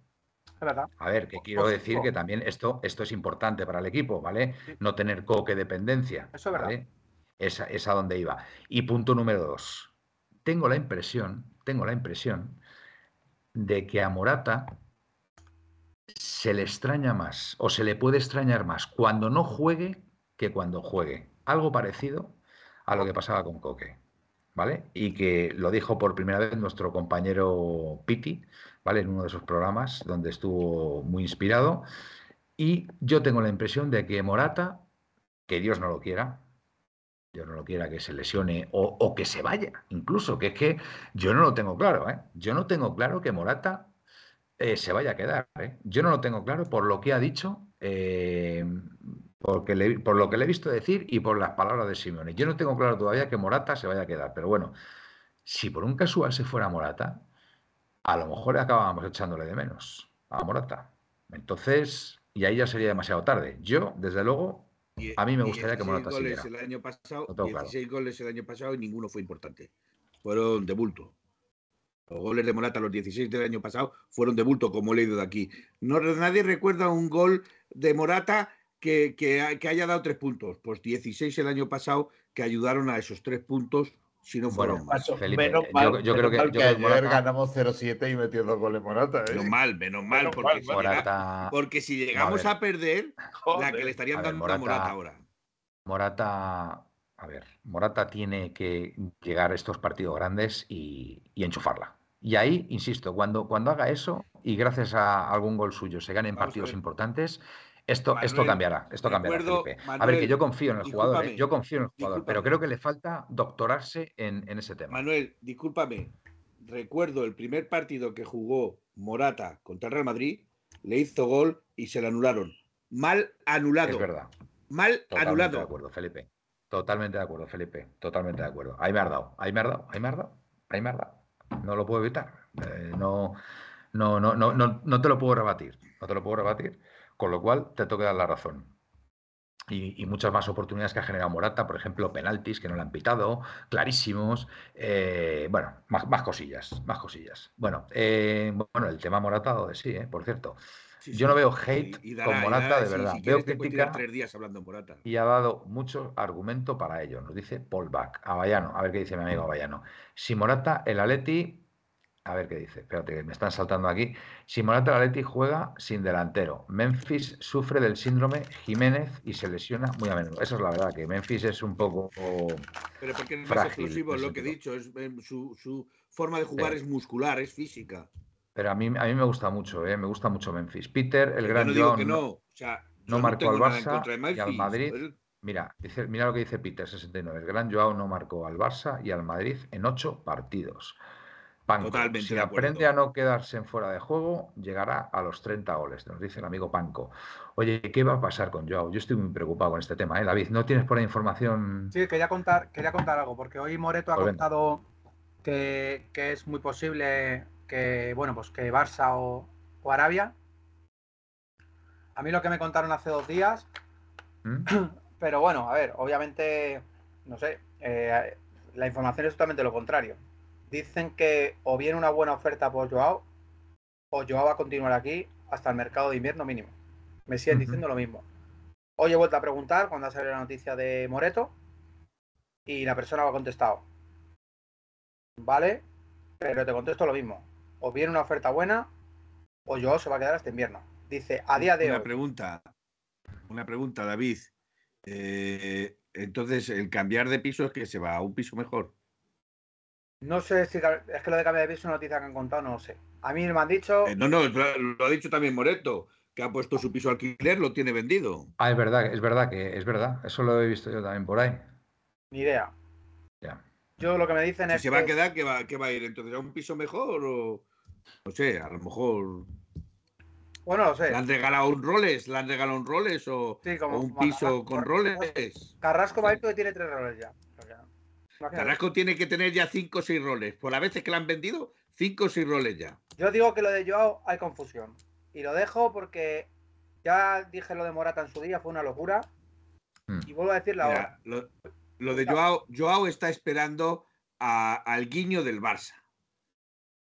Es verdad. A ver, que quiero decir que también esto, esto es importante para el equipo, ¿vale? No tener coque dependencia. Eso es verdad. ¿vale? Esa, es a donde iba. Y punto número dos. Tengo la impresión, tengo la impresión de que a Morata se le extraña más o se le puede extrañar más cuando no juegue que cuando juegue. Algo parecido a lo que pasaba con Coque. ¿Vale? Y que lo dijo por primera vez nuestro compañero Piti, ¿vale? En uno de sus programas donde estuvo muy inspirado. Y yo tengo la impresión de que Morata, que Dios no lo quiera, Dios no lo quiera que se lesione o, o que se vaya, incluso, que es que yo no lo tengo claro, ¿eh? Yo no tengo claro que Morata eh, se vaya a quedar, ¿eh? Yo no lo tengo claro por lo que ha dicho, eh, porque por lo que le he visto decir y por las palabras de Simeone. Yo no tengo claro todavía que Morata se vaya a quedar, pero bueno, si por un casual se fuera Morata, a lo mejor acabábamos echándole de menos a Morata. Entonces, y ahí ya sería demasiado tarde. Yo, desde luego, A mí me gustaría que 16 Morata goles el año pasado, Lo tengo claro. 16 goles el año pasado y ninguno fue importante. Fueron de bulto. Los goles de Morata, los 16 del año pasado, fueron de bulto, como he leído de aquí. No, nadie recuerda un gol de Morata que, que que haya dado tres puntos. Pues 16 el año pasado que ayudaron a esos tres puntos, si no fueron Bueno, más. Felipe, menos yo- mal, yo creo que- mal yo que ayer Morata- ganamos 0-7 y metió dos goles Morata. ¿eh? Menos mal, menos mal, Menos porque, mal, si Morata- llega- porque si llegamos ver. a, perder, la que le estarían A ver, dando a Morata- ahora. Morata, a ver, Morata tiene que llegar a estos partidos grandes y, y enchufarla. Y ahí, insisto, cuando, cuando haga eso y gracias a algún gol suyo se ganen Vamos partidos importantes, esto, esto cambiará, esto cambiará, Felipe. a ver, que yo confío en el jugador, ¿eh? yo confío en el jugador, pero creo que le falta doctorarse en, en ese tema. Manuel, discúlpame. Recuerdo el primer partido que jugó Morata contra el Real Madrid, le hizo gol y se le anularon. Mal anulado. Es verdad. Mal Totalmente de anulado. acuerdo, Felipe. Totalmente de acuerdo, Felipe. Totalmente de acuerdo. Ahí me has dado, ahí me has dado, ahí me has dado, ahí me has dado. No lo puedo evitar. Eh, no, no, no, no, no, no te lo puedo rebatir. No te lo puedo rebatir. Con lo cual, te que dar la razón. y, muchas más oportunidades que ha generado Morata, por ejemplo, penaltis que no le han pitado, clarísimos. Eh, bueno, más, cosillas, más cosillas. Bueno, eh, bueno, el tema Morata de sí, eh, por cierto. Yo no veo hate con Morata, de verdad. veo crítica tres días hablando Morata. y ha dado mucho argumento para ello. Nos dice Paul Back, Avallano, a ver qué dice mi amigo Avallano. Si Morata, el Atleti a ver qué dice. Espérate, que me están saltando aquí. Si Morata Atleti juega sin delantero. Memphis sufre del síndrome Jiménez y se lesiona muy a menudo. Esa es la verdad, que Memphis es un poco. Pero porque es más explosivo, lo que he dicho. Es, em, su, forma de jugar es muscular, es física. Pero a mí, a mí me gusta mucho, ¿eh? me gusta mucho Memphis. Peter, el gran no digo que no. O sea, no marcó al Barça y al Madrid. Mira, dice, mira lo que dice Peter, 69. El gran Joao no marcó al Barça y al Madrid en ocho partidos. Totalmente si aprende a no quedarse en fuera de juego, llegará a los 30 goles, nos dice el amigo Panco. Oye, ¿qué va a pasar con Joao? Yo estoy muy preocupado con este tema, ¿eh? David, ¿no tienes por ahí información? Sí, quería contar, quería contar algo, porque hoy Moreto ha pues contado que, es muy posible que, bueno, pues que Barça o, Arabia. A mí lo que me contaron hace dos días, ¿Mm? pero bueno, a ver, obviamente, no sé, eh, la información es totalmente lo contrario dicen que o viene una buena oferta por Joao o Joao va a continuar aquí hasta el mercado de invierno mínimo. Me siguen diciendo lo mismo. Hoy he vuelto a preguntar cuando ha salido la noticia de Moreto y la persona me ha contestado. Vale, pero te contesto lo mismo. O viene una oferta buena o Joao se va a quedar hasta invierno. Dice, a día de una hoy. Pregunta, una pregunta, David. Eh, entonces, el cambiar de piso es que se va a un piso mejor. No sé si es que lo de cambiar de piso es una noticia que han contado, no lo sé. A mí me han dicho. Eh, no, no, lo ha dicho también Moreto, que ha puesto su piso alquiler, lo tiene vendido. Ah, es verdad, es verdad que es verdad. Eso lo he visto yo también por ahí. Ni idea. Ya. Yo lo que me dicen es. ¿Se va a quedar? ¿Qué va, va a ir? ¿Entonces a un piso mejor? O no sé, a lo mejor. Bueno, lo sé. ¿Le han regalado un roles? ¿Le han regalado un roles? ¿O, un piso con roles? Carrasco va a ir que tiene tres roles ya. Carrasco tiene que tener ya cinco o seis roles. Por las veces que le han vendido, cinco o seis roles ya. Yo digo que lo de Joao hay confusión. Y lo dejo porque ya dije lo de Morata en su día, fue una locura. Hmm. Y vuelvo a decirlo ahora. Lo, de Joao, Joao está esperando al guiño del Barça.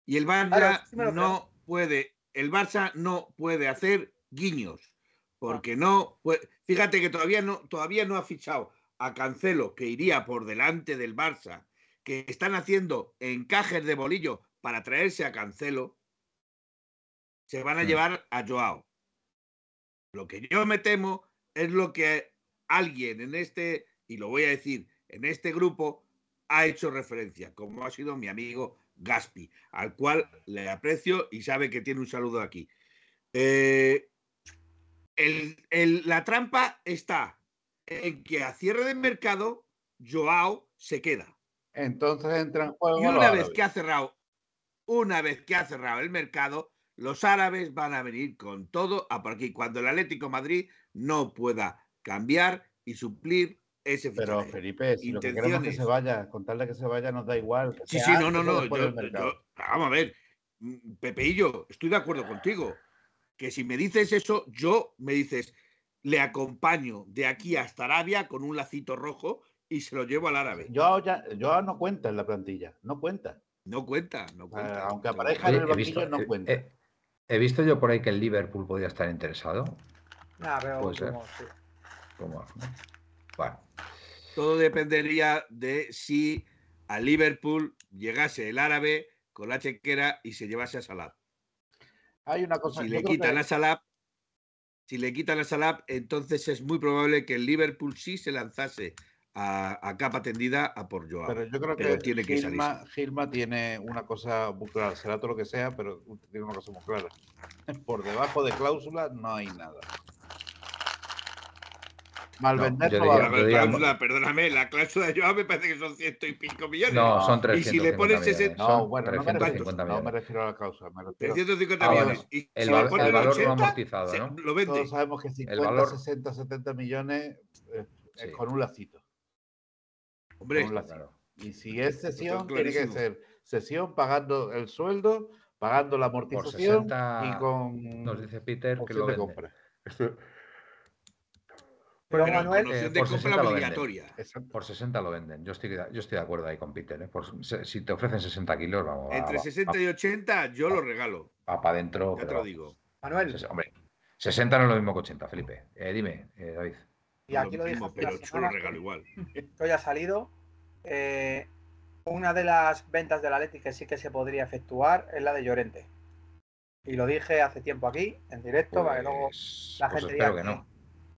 Y el Barça no puede, el Barça no puede hacer guiños. Porque no fíjate que todavía no, todavía no ha fichado a Cancelo, que iría por delante del Barça, que están haciendo encajes de bolillo para traerse a Cancelo, se van a mm. llevar a Joao. Lo que yo me temo es lo que alguien en este, y lo voy a decir, en este grupo ha hecho referencia, como ha sido mi amigo Gaspi, al cual le aprecio y sabe que tiene un saludo aquí. Eh, la trampa está en que a cierre de mercado Joao se queda. Entonces entra en juego. Y una vez que ha cerrado, una vez que ha cerrado el mercado, los árabes van a venir con todo a por aquí. Cuando el Atlético Madrid no pueda cambiar y suplir ese Pero Felipe, si lo que queremos que se vaya, contarle que se vaya nos da igual. sí, sí, no, no, no. vamos a ver, mm, Pepeillo, estoy de acuerdo contigo. Que si me dices eso, yo me dices, le acompaño de aquí hasta Arabia con un lacito rojo y se lo llevo al árabe. Yo ya, yo no cuenta en la plantilla, no cuenta. No cuenta, no cuenta. aunque aparezca en el banquillo, no cuenta. he visto yo por ahí que el Liverpool podía estar interesado. Ah, pero Bueno. Todo dependería de si a Liverpool llegase el árabe con la chequera y se llevase a Salah. Hay una cosa. Si le quitan a Salah, si le quitan a Salah, entonces es muy probable que el Liverpool sí se lanzase a, capa tendida a por Joao. Pero yo creo que tiene que Gilma, Gilma tiene una cosa muy clara, será todo lo que sea, pero tiene una cosa muy clara. Por debajo de cláusula no hay nada. Malvender no, la cláusula, perdóname, la cláusula de Joao me parece que son ciento y pico millones. No, son 350 Y si le pones ese. No, bueno, no me, refiero, no me, refiero, a la cláusula. Me refiero... 350 ah, millones. Y el, si valor, el valor 80, no amortizado, ¿no? Lo vende. Todos sabemos que 50, valor... 60, 70 millones eh, sí. es con un lacito. Hombre, un lacito. Claro. Y si es sesión, tiene que ser sesión pagando el sueldo, pagando la amortización 60, y con. Nos dice Peter que lo vende. compra. Pero Pero Manuel, eh, de por compra 60 lo venden. obligatoria. Por 60 lo venden. Yo estoy, de- yo estoy de acuerdo ahí con Peter. ¿eh? Por se- si te ofrecen 60 kilos, vamos. va- Entre va- 60 y 80 yo lo regalo. va para adentro. Ya te lo digo. Manuel, Hombre, 60 no es lo mismo que 80, Felipe. Eh, dime, eh, David. y aquí lo dije mismo, pero yo lo regalo igual. esto ya ha salido. Eh, una de las ventas del Atleti que sí que se podría efectuar es la de Llorente. Y lo dije hace tiempo aquí, en directo, para que luego. Pues, la pues gente espero diga que no.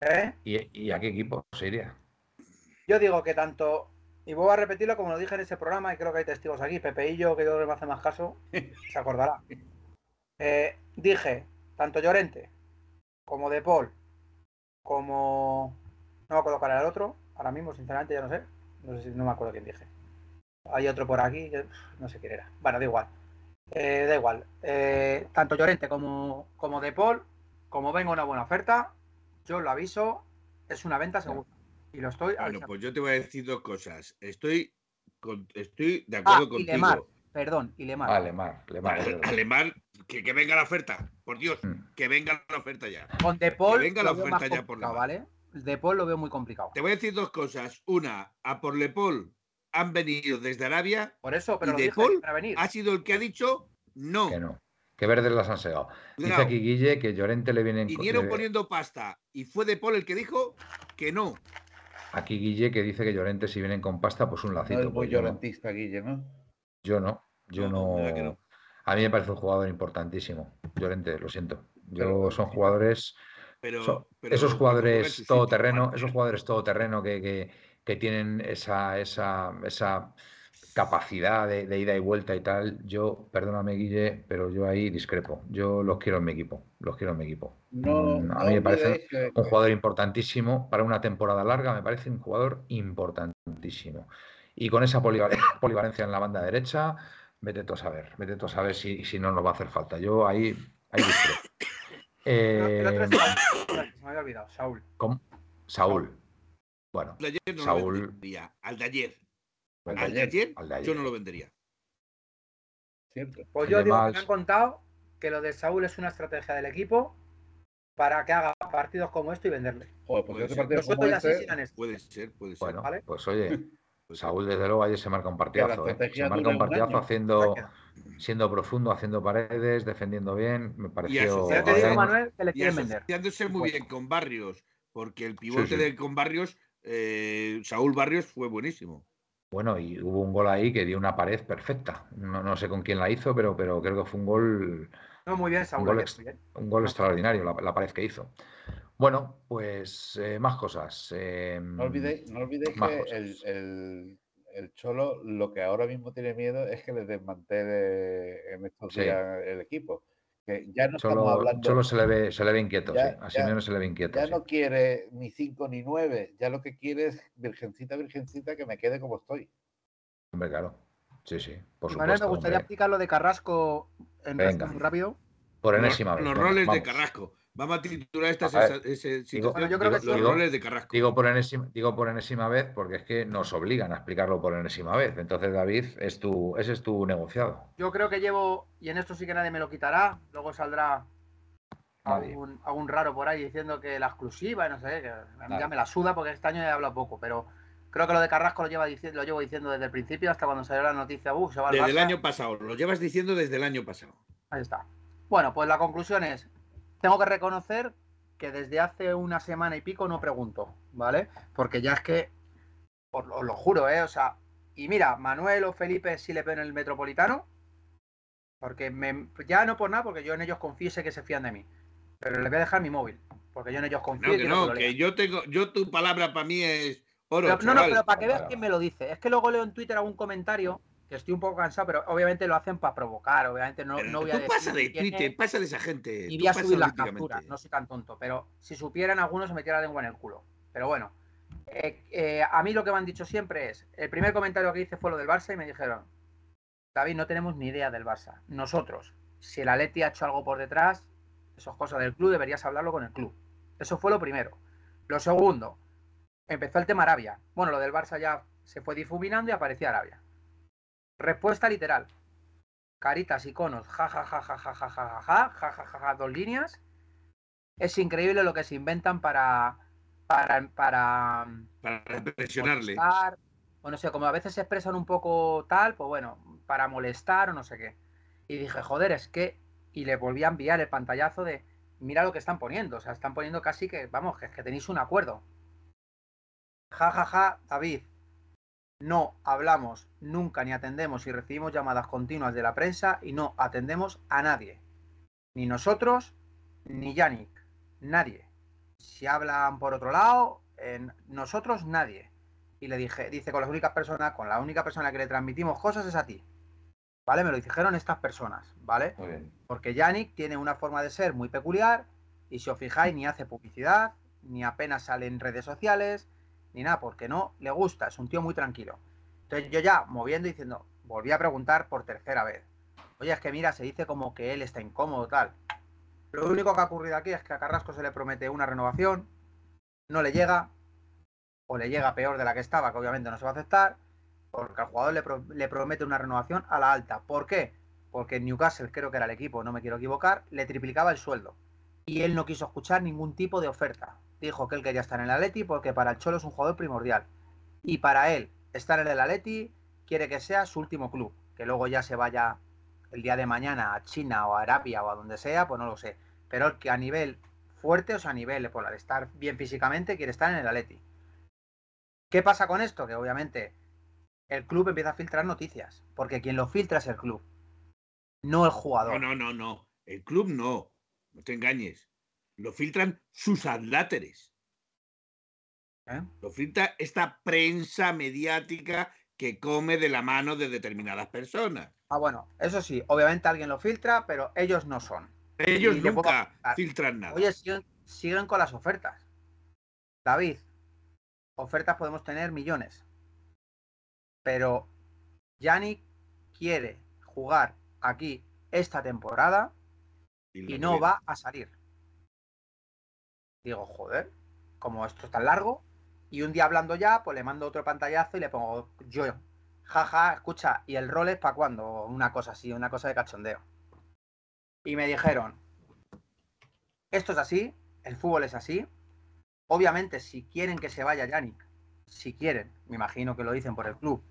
¿Eh? ¿Y, y a qué equipo se iría? Yo digo que tanto, y voy a repetirlo como lo dije en ese programa, y creo que hay testigos aquí, Pepeillo, que yo creo que me hace más caso, se acordará. Eh, dije, tanto Llorente, como De Paul, como. No me acuerdo cuál era el otro, ahora mismo, sinceramente, ya no sé. No sé si no me acuerdo quién dije. Hay otro por aquí, que no sé quién era. Bueno, da igual. Eh, da igual. Eh, tanto Llorente como, como De Paul, como venga una buena oferta, yo lo aviso, es una venta segura. Y lo estoy Bueno, avisando. pues yo te voy a decir dos cosas. Estoy, con- estoy de Ah, acuerdo y Lemar, contigo. perdón, y Lemar. Ah, Lemar, que, que venga la oferta. Por Dios, Mm. que venga la oferta ya. Con De Paul venga lo la oferta ya por Lemar. ¿vale? De Paul lo veo muy complicado. Te voy a decir dos cosas. Una, a por Lepol han venido desde Arabia. Por eso, pero ¿Y lo De dije Paul? para venir. Ha sido el que ha dicho no. Que no. Que verdes las han segado. Dice aquí Guille que Llorente le vienen. Vinieron le- poniendo pasta y fue De Paul el que dijo que no. Aquí Guille que dice que Llorente si vienen con pasta, pues un No lacito. es muy pues yo, no. llorentista, Guille, ¿no? yo no. Yo No, no. mira que no. A mí me parece un jugador importantísimo. Llorente, lo siento. Yo Pero- son jugadores. Pero, son- pero esos jugadores todoterreno, esos jugadores todoterreno que, que, que tienen esa, esa, esa capacidad de, de ida y vuelta y tal, yo, perdóname Guille, pero yo ahí discrepo. Yo los quiero en mi equipo, los quiero en mi equipo. No, Mm, a no mí me parece un jugador importantísimo para una temporada larga, me parece un jugador importantísimo. Y con esa polival- polivalencia en la banda derecha, vete tú a saber, vete tú a saber si, si no nos va a hacer falta. Yo ahí, ahí discrepo. Eh. Se me había olvidado, Saúl. ¿cómo? Saúl. Bueno, Saúl-. Al de ayer. Al de Al de ayer, ayer, al de ayer. yo no lo vendería. Cierto. Pues yo de digo me han contado que lo de Saúl es una estrategia del equipo para que haga partidos como esto y venderle. Joder, pues Puede este ser. como este. Puede ser, puede ser. bueno, ¿vale? pues oye. Saúl desde luego ayer se marca un partidazo, ¿eh? Se marca un partidazo haciendo, siendo profundo, haciendo paredes, defendiendo bien, me pareció. Ya te digo. Manuel, que le Y quieren vender. asociándose muy bien con Barrios, porque el pivote sí. de con Barrios, eh, Saúl Barrios fue buenísimo. Bueno, y hubo un gol ahí que dio una pared perfecta. No, no sé con quién la hizo, pero, pero creo que fue un gol, No, muy bien, Saúl. gol ayer, ex- muy bien. un gol extraordinario, la, la pared que hizo. Bueno, pues eh, más cosas. eh, No olvidéis, no olvidéis que el, el- el Cholo lo que ahora mismo tiene miedo es que le desmantele en estos Sí. días el equipo. Que ya no estamos Cholo, hablando, Cholo se le ve, se le ve inquieto, Ya- sí. A ya- Simeone se le ve inquieto. ya sí. no quiere ni cinco ni nueve, ya lo que quiere es virgencita, virgencita, que me quede como estoy. Hombre, claro. Sí, sí, por Manuel, me supuesto. gustaría hombre. explicar lo de Carrasco en Venga. resumen muy rápido. Por Los, enésima vez. los roles de. Carrasco. Vamos a titular esta digo- situación, Bueno, yo creo que los sí. roles de Carrasco. Digo por, enésima, digo por enésima vez porque es que nos obligan a explicarlo por enésima vez. Entonces, David, es tu, ese es tu negociado. Yo creo que llevo, y en esto sí que nadie me lo quitará, luego saldrá algún, algún raro por ahí diciendo que la exclusiva, y no sé, que a mí ya me la suda porque este año he hablado poco, pero creo que lo de Carrasco lo, lleva lo llevo diciendo desde el principio hasta cuando salió la noticia, uh, se va Desde el Barça". año pasado. Lo llevas diciendo desde el año pasado. Ahí está. Bueno, pues la conclusión es, tengo que reconocer que desde hace una semana y pico no pregunto, ¿vale? Porque ya es que, os lo, os lo juro, ¿eh? O sea, y mira, Manuel o Felipe sí le ven el Metropolitano, porque me, ya no por nada, porque yo en ellos confío y sé que se fían de mí, pero les voy a dejar mi móvil, porque yo en ellos confío No, que no, que yo tengo, yo tu palabra para mí es oro. Pero- no, no, pero para que veas quién me lo dice. Es que luego leo en Twitter algún comentario, que estoy un poco cansado, pero obviamente lo hacen para provocar, obviamente no, no voy a tú decir pasa de. Twitter, pasa de esa gente. Y voy a subir las capturas, no soy tan tonto, pero si supieran algunos se metiera la lengua en el culo. Pero bueno, eh, eh, a mí lo que me han dicho siempre es, el primer comentario que hice fue lo del Barça y me dijeron, David, no tenemos ni idea del Barça. Nosotros, si el Atleti ha hecho algo por detrás, eso es cosa del club, deberías hablarlo con el club. Eso fue lo primero. Lo segundo, empezó el tema Arabia. Bueno, lo del Barça ya se fue difuminando y aparecía Arabia. Respuesta literal. Caritas, iconos, ja ja ja ja ja ja ja ja ja ja ja ja ja dos líneas. Es increíble lo que se inventan para para, para, Para presionarle. molestar, o no sé, como a veces se expresan un poco tal, pues bueno, para molestar o no sé qué. Y dije, joder, es que. Y le volví a enviar el pantallazo de. Mira lo que están poniendo. O sea, están poniendo casi que, vamos, que, que tenéis un acuerdo. Ja, ja, ja, David. No hablamos nunca ni atendemos y recibimos llamadas continuas de la prensa y no atendemos a nadie. Ni nosotros, ni Yannick. Nadie. Si hablan por otro lado, en nosotros nadie. Y le dije, dice, con las únicas personas, con la única persona que le transmitimos cosas es a ti. ¿Vale? Me lo dijeron estas personas, ¿vale? Muy bien. Porque Yannick tiene una forma de ser muy peculiar y si os fijáis ni hace publicidad, ni apenas sale en redes sociales, ni nada, porque no le gusta, es un tío muy tranquilo. Entonces yo ya moviendo y diciendo, volví a preguntar por tercera vez. Oye, es que mira, se dice como que él está incómodo, tal. Lo único que ha ocurrido aquí es que a Carrasco se le promete una renovación, no le llega, o le llega peor de la que estaba, que obviamente no se va a aceptar, porque al jugador le, pro- le promete una renovación a la alta. ¿Por qué? Porque en Newcastle, creo que era el equipo, no me quiero equivocar, le triplicaba el sueldo. Y él no quiso escuchar ningún tipo de oferta. Dijo que él quería estar en el Atleti porque para el Cholo es un jugador primordial. Y para él, estar en el Atleti quiere que sea su último club. Que luego ya se vaya el día de mañana a China o a Arabia o a donde sea, pues no lo sé. Pero que a nivel fuerte, o sea, a nivel por de estar bien físicamente, quiere estar en el Atleti. ¿Qué pasa con esto? Que obviamente el club empieza a filtrar noticias, porque quien lo filtra es el club, no el jugador. No, no, no, no. El club no. No te engañes. Lo filtran sus adláteres. ¿eh? Lo filtra esta prensa mediática que come de la mano de determinadas personas. Ah, bueno, eso sí, obviamente alguien lo filtra, pero ellos no son. Ellos Y nunca filtran nada. Oye, siguen, siguen con las ofertas. David, ofertas podemos tener millones. Pero Yannick quiere jugar aquí esta temporada y no va a salir. Digo, joder, como esto es tan largo. Y un día hablando ya, pues le mando otro pantallazo y le pongo yo. Jaja, escucha, ¿y el rol es para cuándo? Una cosa así, una cosa de cachondeo. Y me dijeron, esto es así, el fútbol es así. Obviamente, si quieren que se vaya Yannick, si quieren, me imagino que lo dicen por el club,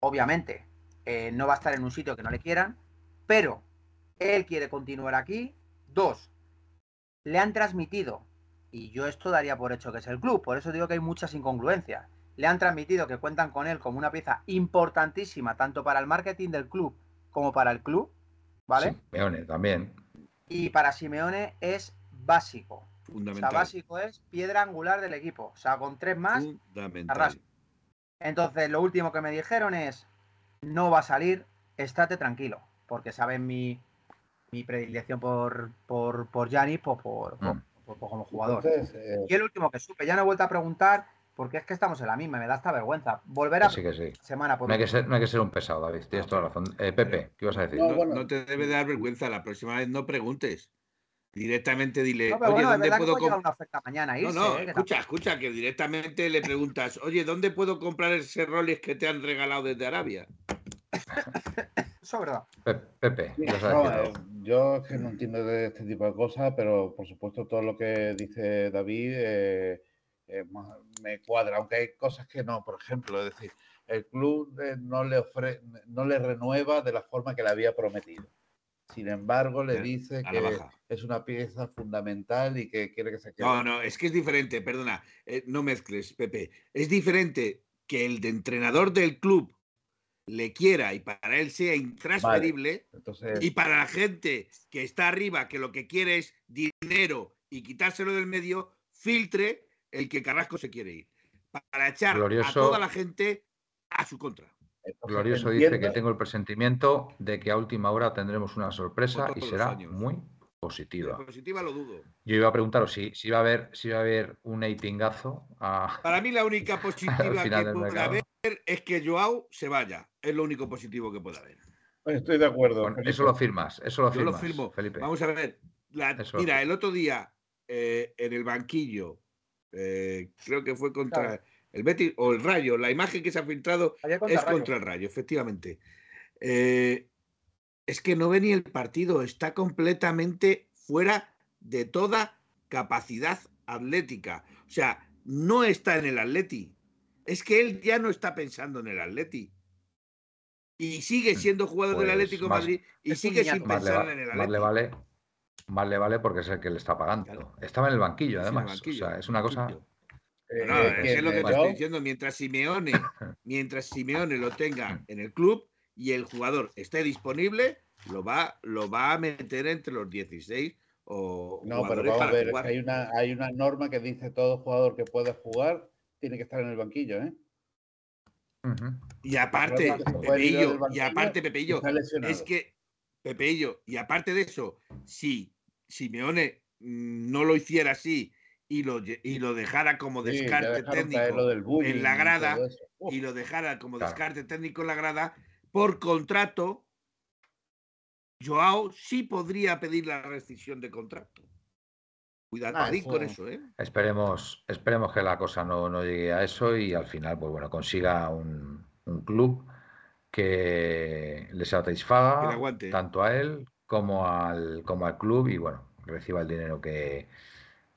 obviamente eh, no va a estar en un sitio que no le quieran, pero él quiere continuar aquí. Dos, le han transmitido, y yo esto daría por hecho que es el club, por eso digo que hay muchas incongruencias. Le han transmitido que cuentan con él como una pieza importantísima, tanto para el marketing del club como para el club, ¿vale? Simeone también. Y para Simeone es básico. O sea, Fundamental. básico es piedra angular del equipo. O sea, con tres más. Fundamental. Entonces, lo último que me dijeron es: no va a salir, estate tranquilo. Porque saben mi, mi predilección por, por, por Gianni, pues por, por- Mm. por- por como jugador. Entonces, eh, Y el último que supe, ya no he vuelto a preguntar, porque es que estamos en la misma, me da esta vergüenza. Volver a Que sí, que sí. semana por No hay que ser, no hay que ser un pesado, David. Tienes toda la razón. Eh, Pepe, ¿qué ibas a decir? No, No, bueno. no te debe dar vergüenza. La próxima vez no preguntes. Directamente dile, No, pero oye, bueno, ¿dónde puedo comprar? una oferta mañana. No, Irse, no, ¿eh? escucha, escucha, que directamente le preguntas, oye, ¿dónde puedo comprar ese Rolex que te han regalado desde Arabia? Eso es verdad. Pe- Pepe, eh, yo es que no entiendo de este tipo de cosas, pero por supuesto todo lo que dice David eh, eh, me cuadra, aunque hay cosas que no. Por ejemplo, es decir, el club eh, no le ofre, no le renueva de la forma que le había prometido. Sin embargo, le dice que baja. es una pieza fundamental y que quiere que se quede. No, no, es que es diferente, perdona, eh, no mezcles, Pepe. Es diferente que el de entrenador del club le quiera y para él sea intransferible Entonces, y para la gente que está arriba, que lo que quiere es dinero y quitárselo del medio, filtre el que Carrasco se quiere ir. Para echar a toda la gente a su contra. entonces Glorioso dice que tengo el presentimiento de que a última hora tendremos una sorpresa y será años. muy positiva. positiva lo dudo. Yo iba a preguntaros si, si va a haber, si va a haber un eitingazo a, Para mí la única positiva que puede mercado. Haber es que Joao se vaya. Es lo único positivo que puede haber. Estoy de acuerdo. Eso lo firmas, eso lo Yo lo firmo. Felipe. Vamos a ver. la- mira, el otro día eh, en el banquillo, eh, creo que fue contra Claro. el Betis o el Rayo, la imagen que se ha filtrado contra es Rayo. contra el Rayo, efectivamente. Eh, es que no ve ni el partido, está completamente fuera de toda capacidad atlética. O sea, no está en el Atleti. Es que él ya no está pensando en el Atleti. Y sigue siendo jugador del Pues Atlético más- Madrid y sigue sin Más le, pensar va- en el más Atleti. le vale, más le vale porque es el que le está pagando. Claro. Estaba en el banquillo, Sí, en el además. banquillo, o sea, es una cosa. Eh, No, eh, es que es lo que te yo- estoy diciendo. Mientras Simeone, mientras Simeone lo tenga en el club y el jugador esté disponible, lo va, lo va a meter entre los 16 o No, pero vamos a ver, es jugar. que hay una, hay una norma que dice todo jugador que puede jugar tiene que estar en el banquillo, ¿eh? Y aparte, Pepeillo, y aparte, Pepeillo, es que, Pepeillo, y aparte de eso, si Simeone mm, no lo hiciera así y lo, y lo dejara como descarte técnico lo del bullying en la grada y lo dejara como Claro. descarte técnico en la grada, por contrato, Joao sí podría pedir la rescisión de contrato. Cuidado Ah, con eso, ¿eh? Esperemos, esperemos que la cosa no, no llegue a eso y al final, pues bueno, consiga un, un club que le Que satisfaga le aguante. tanto a él como al, como al club y bueno, reciba el dinero que,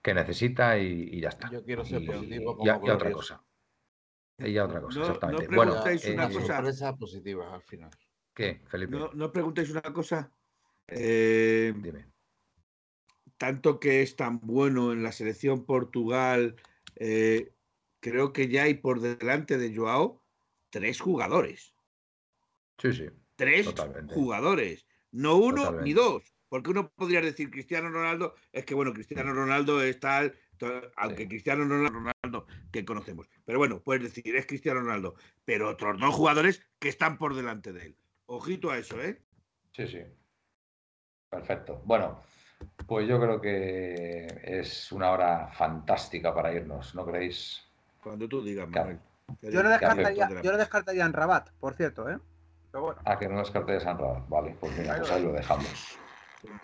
que necesita y, y ya está. Yo quiero ser Y- positivo y, como y a otra cosa. Y a otra cosa, No- no exactamente. preguntéis bueno, preguntáis una eh, cosa. sorpresa positiva al final. ¿qué, Felipe? No, no preguntéis una cosa. Eh, Dime. Tanto que es tan bueno en la selección Portugal, eh, creo que ya hay por delante de Joao tres jugadores. Sí, sí. Tres Totalmente. jugadores. No uno Totalmente. ni dos. Porque uno podría decir Cristiano Ronaldo, es que bueno, Cristiano Ronaldo es tal, to- aunque Sí. Cristiano Ronaldo que conocemos. Pero bueno, puedes decir, es Cristiano Ronaldo. Pero otros dos jugadores que están por delante de él. Ojito a eso, ¿eh? Sí, sí. Perfecto. Bueno, pues yo creo que es una hora fantástica para irnos, ¿no creéis? Cuando tú digas, Claro. Manuel. Yo no, descartaría, yo no descartaría en Rabat, por cierto, ¿eh? Pero bueno. Ah, que no descarte de San Rabat. Vale, pues mira, Ahí pues lo ahí lo dejamos.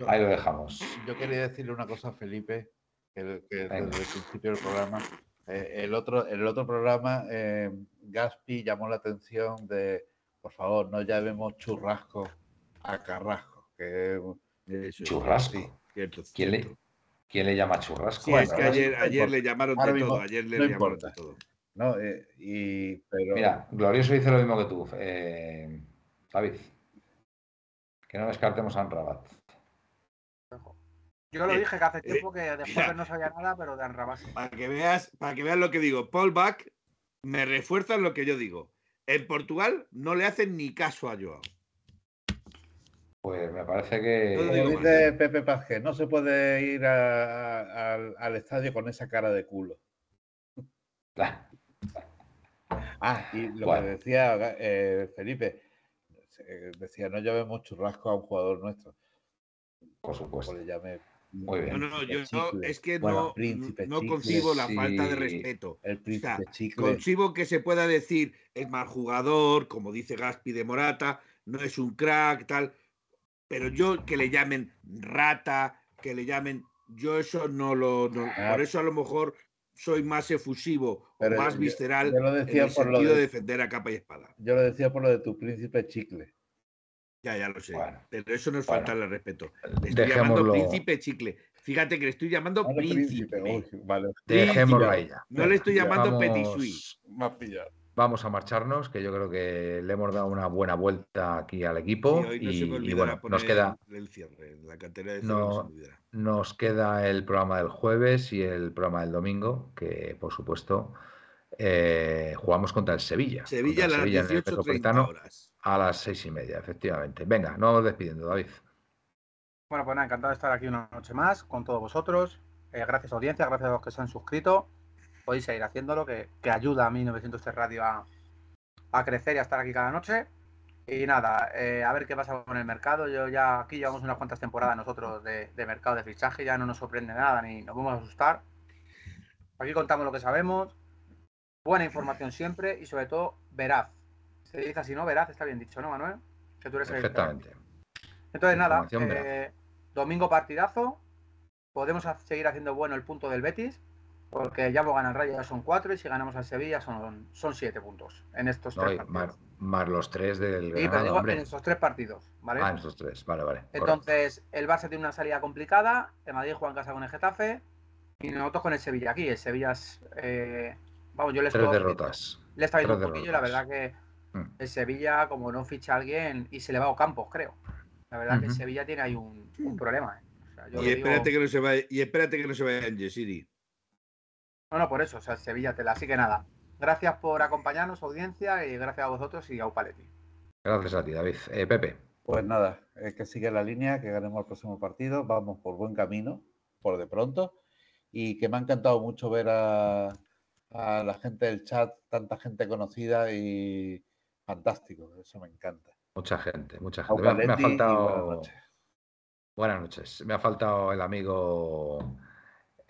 Ahí lo dejamos. yo quería decirle una cosa a Felipe, que, que desde el principio del programa, eh, el, otro, el otro programa, eh, Gaspi llamó la atención de, por favor, no llamemos churrasco a Carrasco, que. Churrasco. Sí, cierto, ¿Quién le, cierto. quién le llama churrasco? Sí, es que Bueno, ayer, no ayer importa. le llamaron de mismo todo. Ayer le no llamaron importa. de todo. no, eh, y, pero Mira, Glorioso dice lo mismo que tú, eh, David. Que no descartemos a Rabat. Yo lo Eh, dije que hace eh, tiempo que de mira. Jorge no sabía nada, pero de Rabat sí. Para que veas, para que veas lo que digo, Paul Bach me refuerza en lo que yo digo. En Portugal no le hacen ni caso a Joao. Pues me parece que. como dice Pepe Pazque, no se puede ir a- a- al, al estadio con esa cara de culo. Ah, y lo Bueno. que decía eh, Felipe, eh, decía, no llamemos churrasco a un jugador nuestro. Por supuesto. Pues le llame Muy bien. No, no, yo chicle. es que Bueno, no, príncipe no chicle, concibo la sí. falta de respeto. El príncipe sea, chicle. Concibo que se pueda decir es mal jugador, como dice Gaspi de Morata, no es un crack, tal. Pero yo que le llamen rata, que le llamen. Yo eso no lo. no- Ah. por eso a lo mejor soy más efusivo Pero o más yo- visceral yo lo en decía el por lo sentido de de- defender a capa y espada. Yo lo decía por lo de tu príncipe chicle. Ya, ya lo sé. Bueno. pero eso no es Bueno. faltarle al respeto. Le estoy llamando Dejémoslo, príncipe chicle. Fíjate que le estoy llamando príncipe. Uy, vale, dejémoslo ahí ya. No le estoy llamando petit has pillado. Vamos a marcharnos, que yo creo que le hemos dado una buena vuelta aquí al Y equipo. hoy no y, se me y bueno, nos queda, el cierre, la cantera de No, no nos queda el programa del jueves y el programa del domingo, que por supuesto eh, jugamos contra el Sevilla. Sevilla las en el 18.30 Metropolitano horas. a las seis y media, efectivamente. Venga, nos vamos despidiendo, David. Bueno, pues nada, encantado de estar aquí una noche más con todos vosotros. Eh, gracias audiencia, gracias a los que se han suscrito. Podéis seguir haciéndolo, que, que ayuda a 1903 Radio a, a crecer y a estar aquí cada noche. Y nada, eh, a ver qué pasa con el mercado. Yo ya aquí llevamos unas cuantas temporadas nosotros de, de mercado de fichaje, ya no nos sorprende nada ni nos vamos a asustar. Aquí contamos lo que sabemos, buena información siempre y sobre todo veraz. Se dice así, ¿no? Veraz, está bien dicho, ¿no, Manuel? Que tú eres el- Perfectamente. entonces, nada, eh, domingo partidazo. Podemos seguir haciendo bueno el punto del Betis, porque ya hemos ganado el Rayo, ya son cuatro, y si ganamos al Sevilla son, son siete puntos en estos No, tres y partidos. más, más los tres del Sí, pero Granada, digo hombre. en estos tres partidos, ¿vale? Ah, en esos tres, vale, vale. correcto. Entonces, el Barça tiene una salida complicada, el Madrid juega en casa con el Getafe, Y nosotros con el Sevilla aquí. El Sevilla es. eh, vamos, yo le Tres derrotas. le está viendo un poquillo. La derrotas. verdad que Mm. el Sevilla, como no ficha a alguien, y se le va a Ocampos, creo. La verdad que el. Sevilla tiene ahí un, un problema. ¿eh? O sea, yo Y espérate, digo- que no se vaya, y espérate que no se vaya en Yesiri. No, no, por eso. O sea, Sevilla tela. Así que nada. Gracias por acompañarnos, audiencia, y gracias a vosotros y a Upaletti. Gracias a ti, David. Eh, Pepe. Pues nada, es que sigue la línea, que ganemos el próximo partido, vamos por buen camino, por de pronto, y que me ha encantado mucho ver a, a la gente del chat, tanta gente conocida y fantástico, eso me encanta. Mucha gente, mucha gente. Me ha faltado. buenas noches. Buenas noches. Me ha faltado el amigo.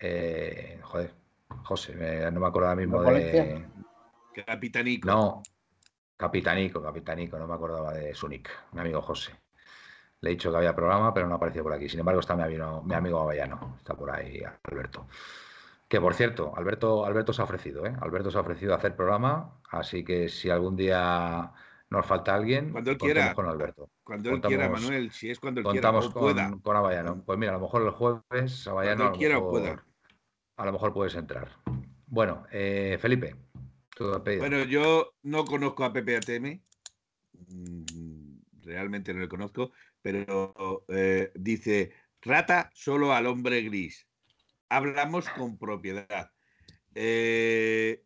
eh, joder, José, me- no me acuerdo ahora mismo ¿No de. Capitanico. No, Capitanico, Capitanico, no me acordaba de su nick, mi amigo José. Le he dicho que había programa, pero no apareció por aquí. Sin embargo, está mi amigo, mi amigo Avellano, está por ahí Alberto. Que por cierto, Alberto, Alberto se ha ofrecido, ¿eh? Alberto se ha ofrecido a hacer programa, así que si algún día nos falta alguien, Cuando él quiera. con Alberto. Cuando él quiera, Manuel, si es cuando él Contamos quiera, o pueda. con, con Avellano. Pues mira, a lo mejor el jueves Avellano Cuando él quiera o pueda. A lo mejor puedes entrar. Bueno, eh, Felipe. Bueno, yo no conozco a Pepe ATM. mm, Realmente no le conozco, pero eh, dice, rata solo al hombre gris. Hablamos con propiedad. Eh,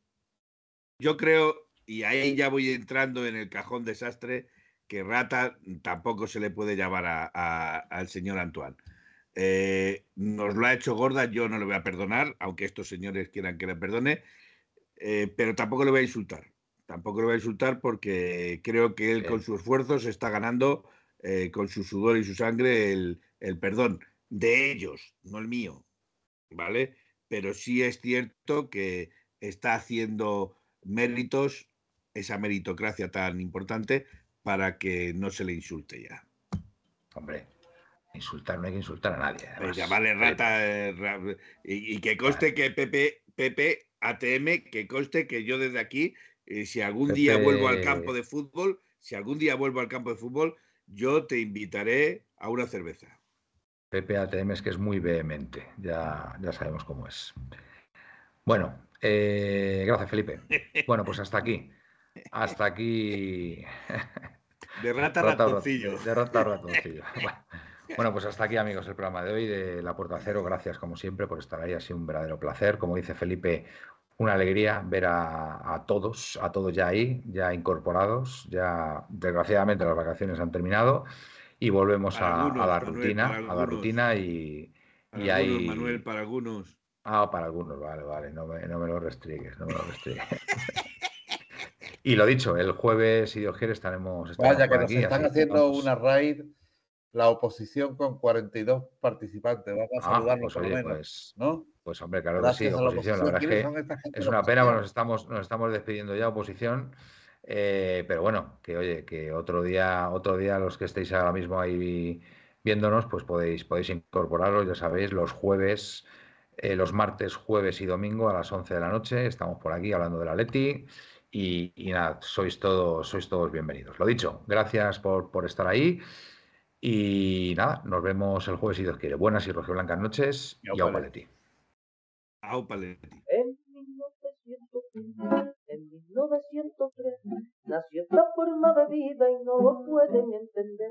yo creo, y ahí ya voy entrando en el cajón desastre, que rata tampoco se le puede llamar al señor Antoine. Eh, nos lo ha hecho gorda, yo no le voy a perdonar, aunque estos señores quieran que le perdone, eh, pero tampoco le voy a insultar. Tampoco le voy a insultar porque creo que él con su esfuerzo se está ganando, eh, con su sudor y su sangre, el, el perdón de ellos, no el mío. ¿Vale? Pero sí es cierto que está haciendo méritos, esa meritocracia tan importante, para que no se le insulte ya. Hombre, insultar no hay que insultar a nadie. Pues además. llamarle rata, eh, ra- y, y que conste que Pepe, Pepe ATM, que conste que yo desde aquí, eh, si algún día vuelvo al campo de fútbol, si algún día vuelvo al campo de fútbol, yo te invitaré a una cerveza. Pepe ATM es que es muy vehemente, ya, ya sabemos cómo es. Bueno, eh, gracias Felipe. Bueno, pues hasta aquí. Hasta aquí. De rata Rata, ratoncillo. De rata ratoncillo. Bueno, bueno, pues hasta aquí amigos el programa de hoy de La Puerta Cero. Gracias como siempre por estar ahí, ha sido un verdadero placer. Como dice Felipe, una alegría ver a, a todos, a todos ya ahí, ya incorporados. Ya desgraciadamente las vacaciones han terminado y volvemos a, a algunos, la Manuel, rutina, para a la algunos. rutina y, Para y algunos, ahí. Manuel, para algunos. Ah, para algunos, vale, vale, no me, no me lo restrigues, no me lo restrigues. y lo dicho, el jueves, si Dios quiere, estaremos, estaremos Vaya, que nos aquí, están haciendo una raid, la oposición con 42 participantes. Vamos a Ah, saludarnos pues oye, menos, pues, ¿no? pues hombre, claro que sí, a la oposición. La oposición. verdad es ¿Quiénes que es una pena, porque nos oposición? estamos, nos estamos despidiendo ya, oposición. eh, pero bueno, que oye, que otro día, otro día los que estéis ahora mismo ahí viéndonos, pues podéis, podéis incorporaros, ya sabéis, los jueves, eh, los martes, jueves y domingo a las 11 de la noche. Estamos por aquí hablando de la Leti. Y, y nada, sois todos, sois todos bienvenidos. Lo dicho, gracias por, por estar ahí. Y nada, nos vemos el jueves si Dios quiere. Buenas y rojiblancas noches Y Leti. Leti. Au, Paletti. En 1903, en 1903, nació esta forma de vida y no lo pueden entender.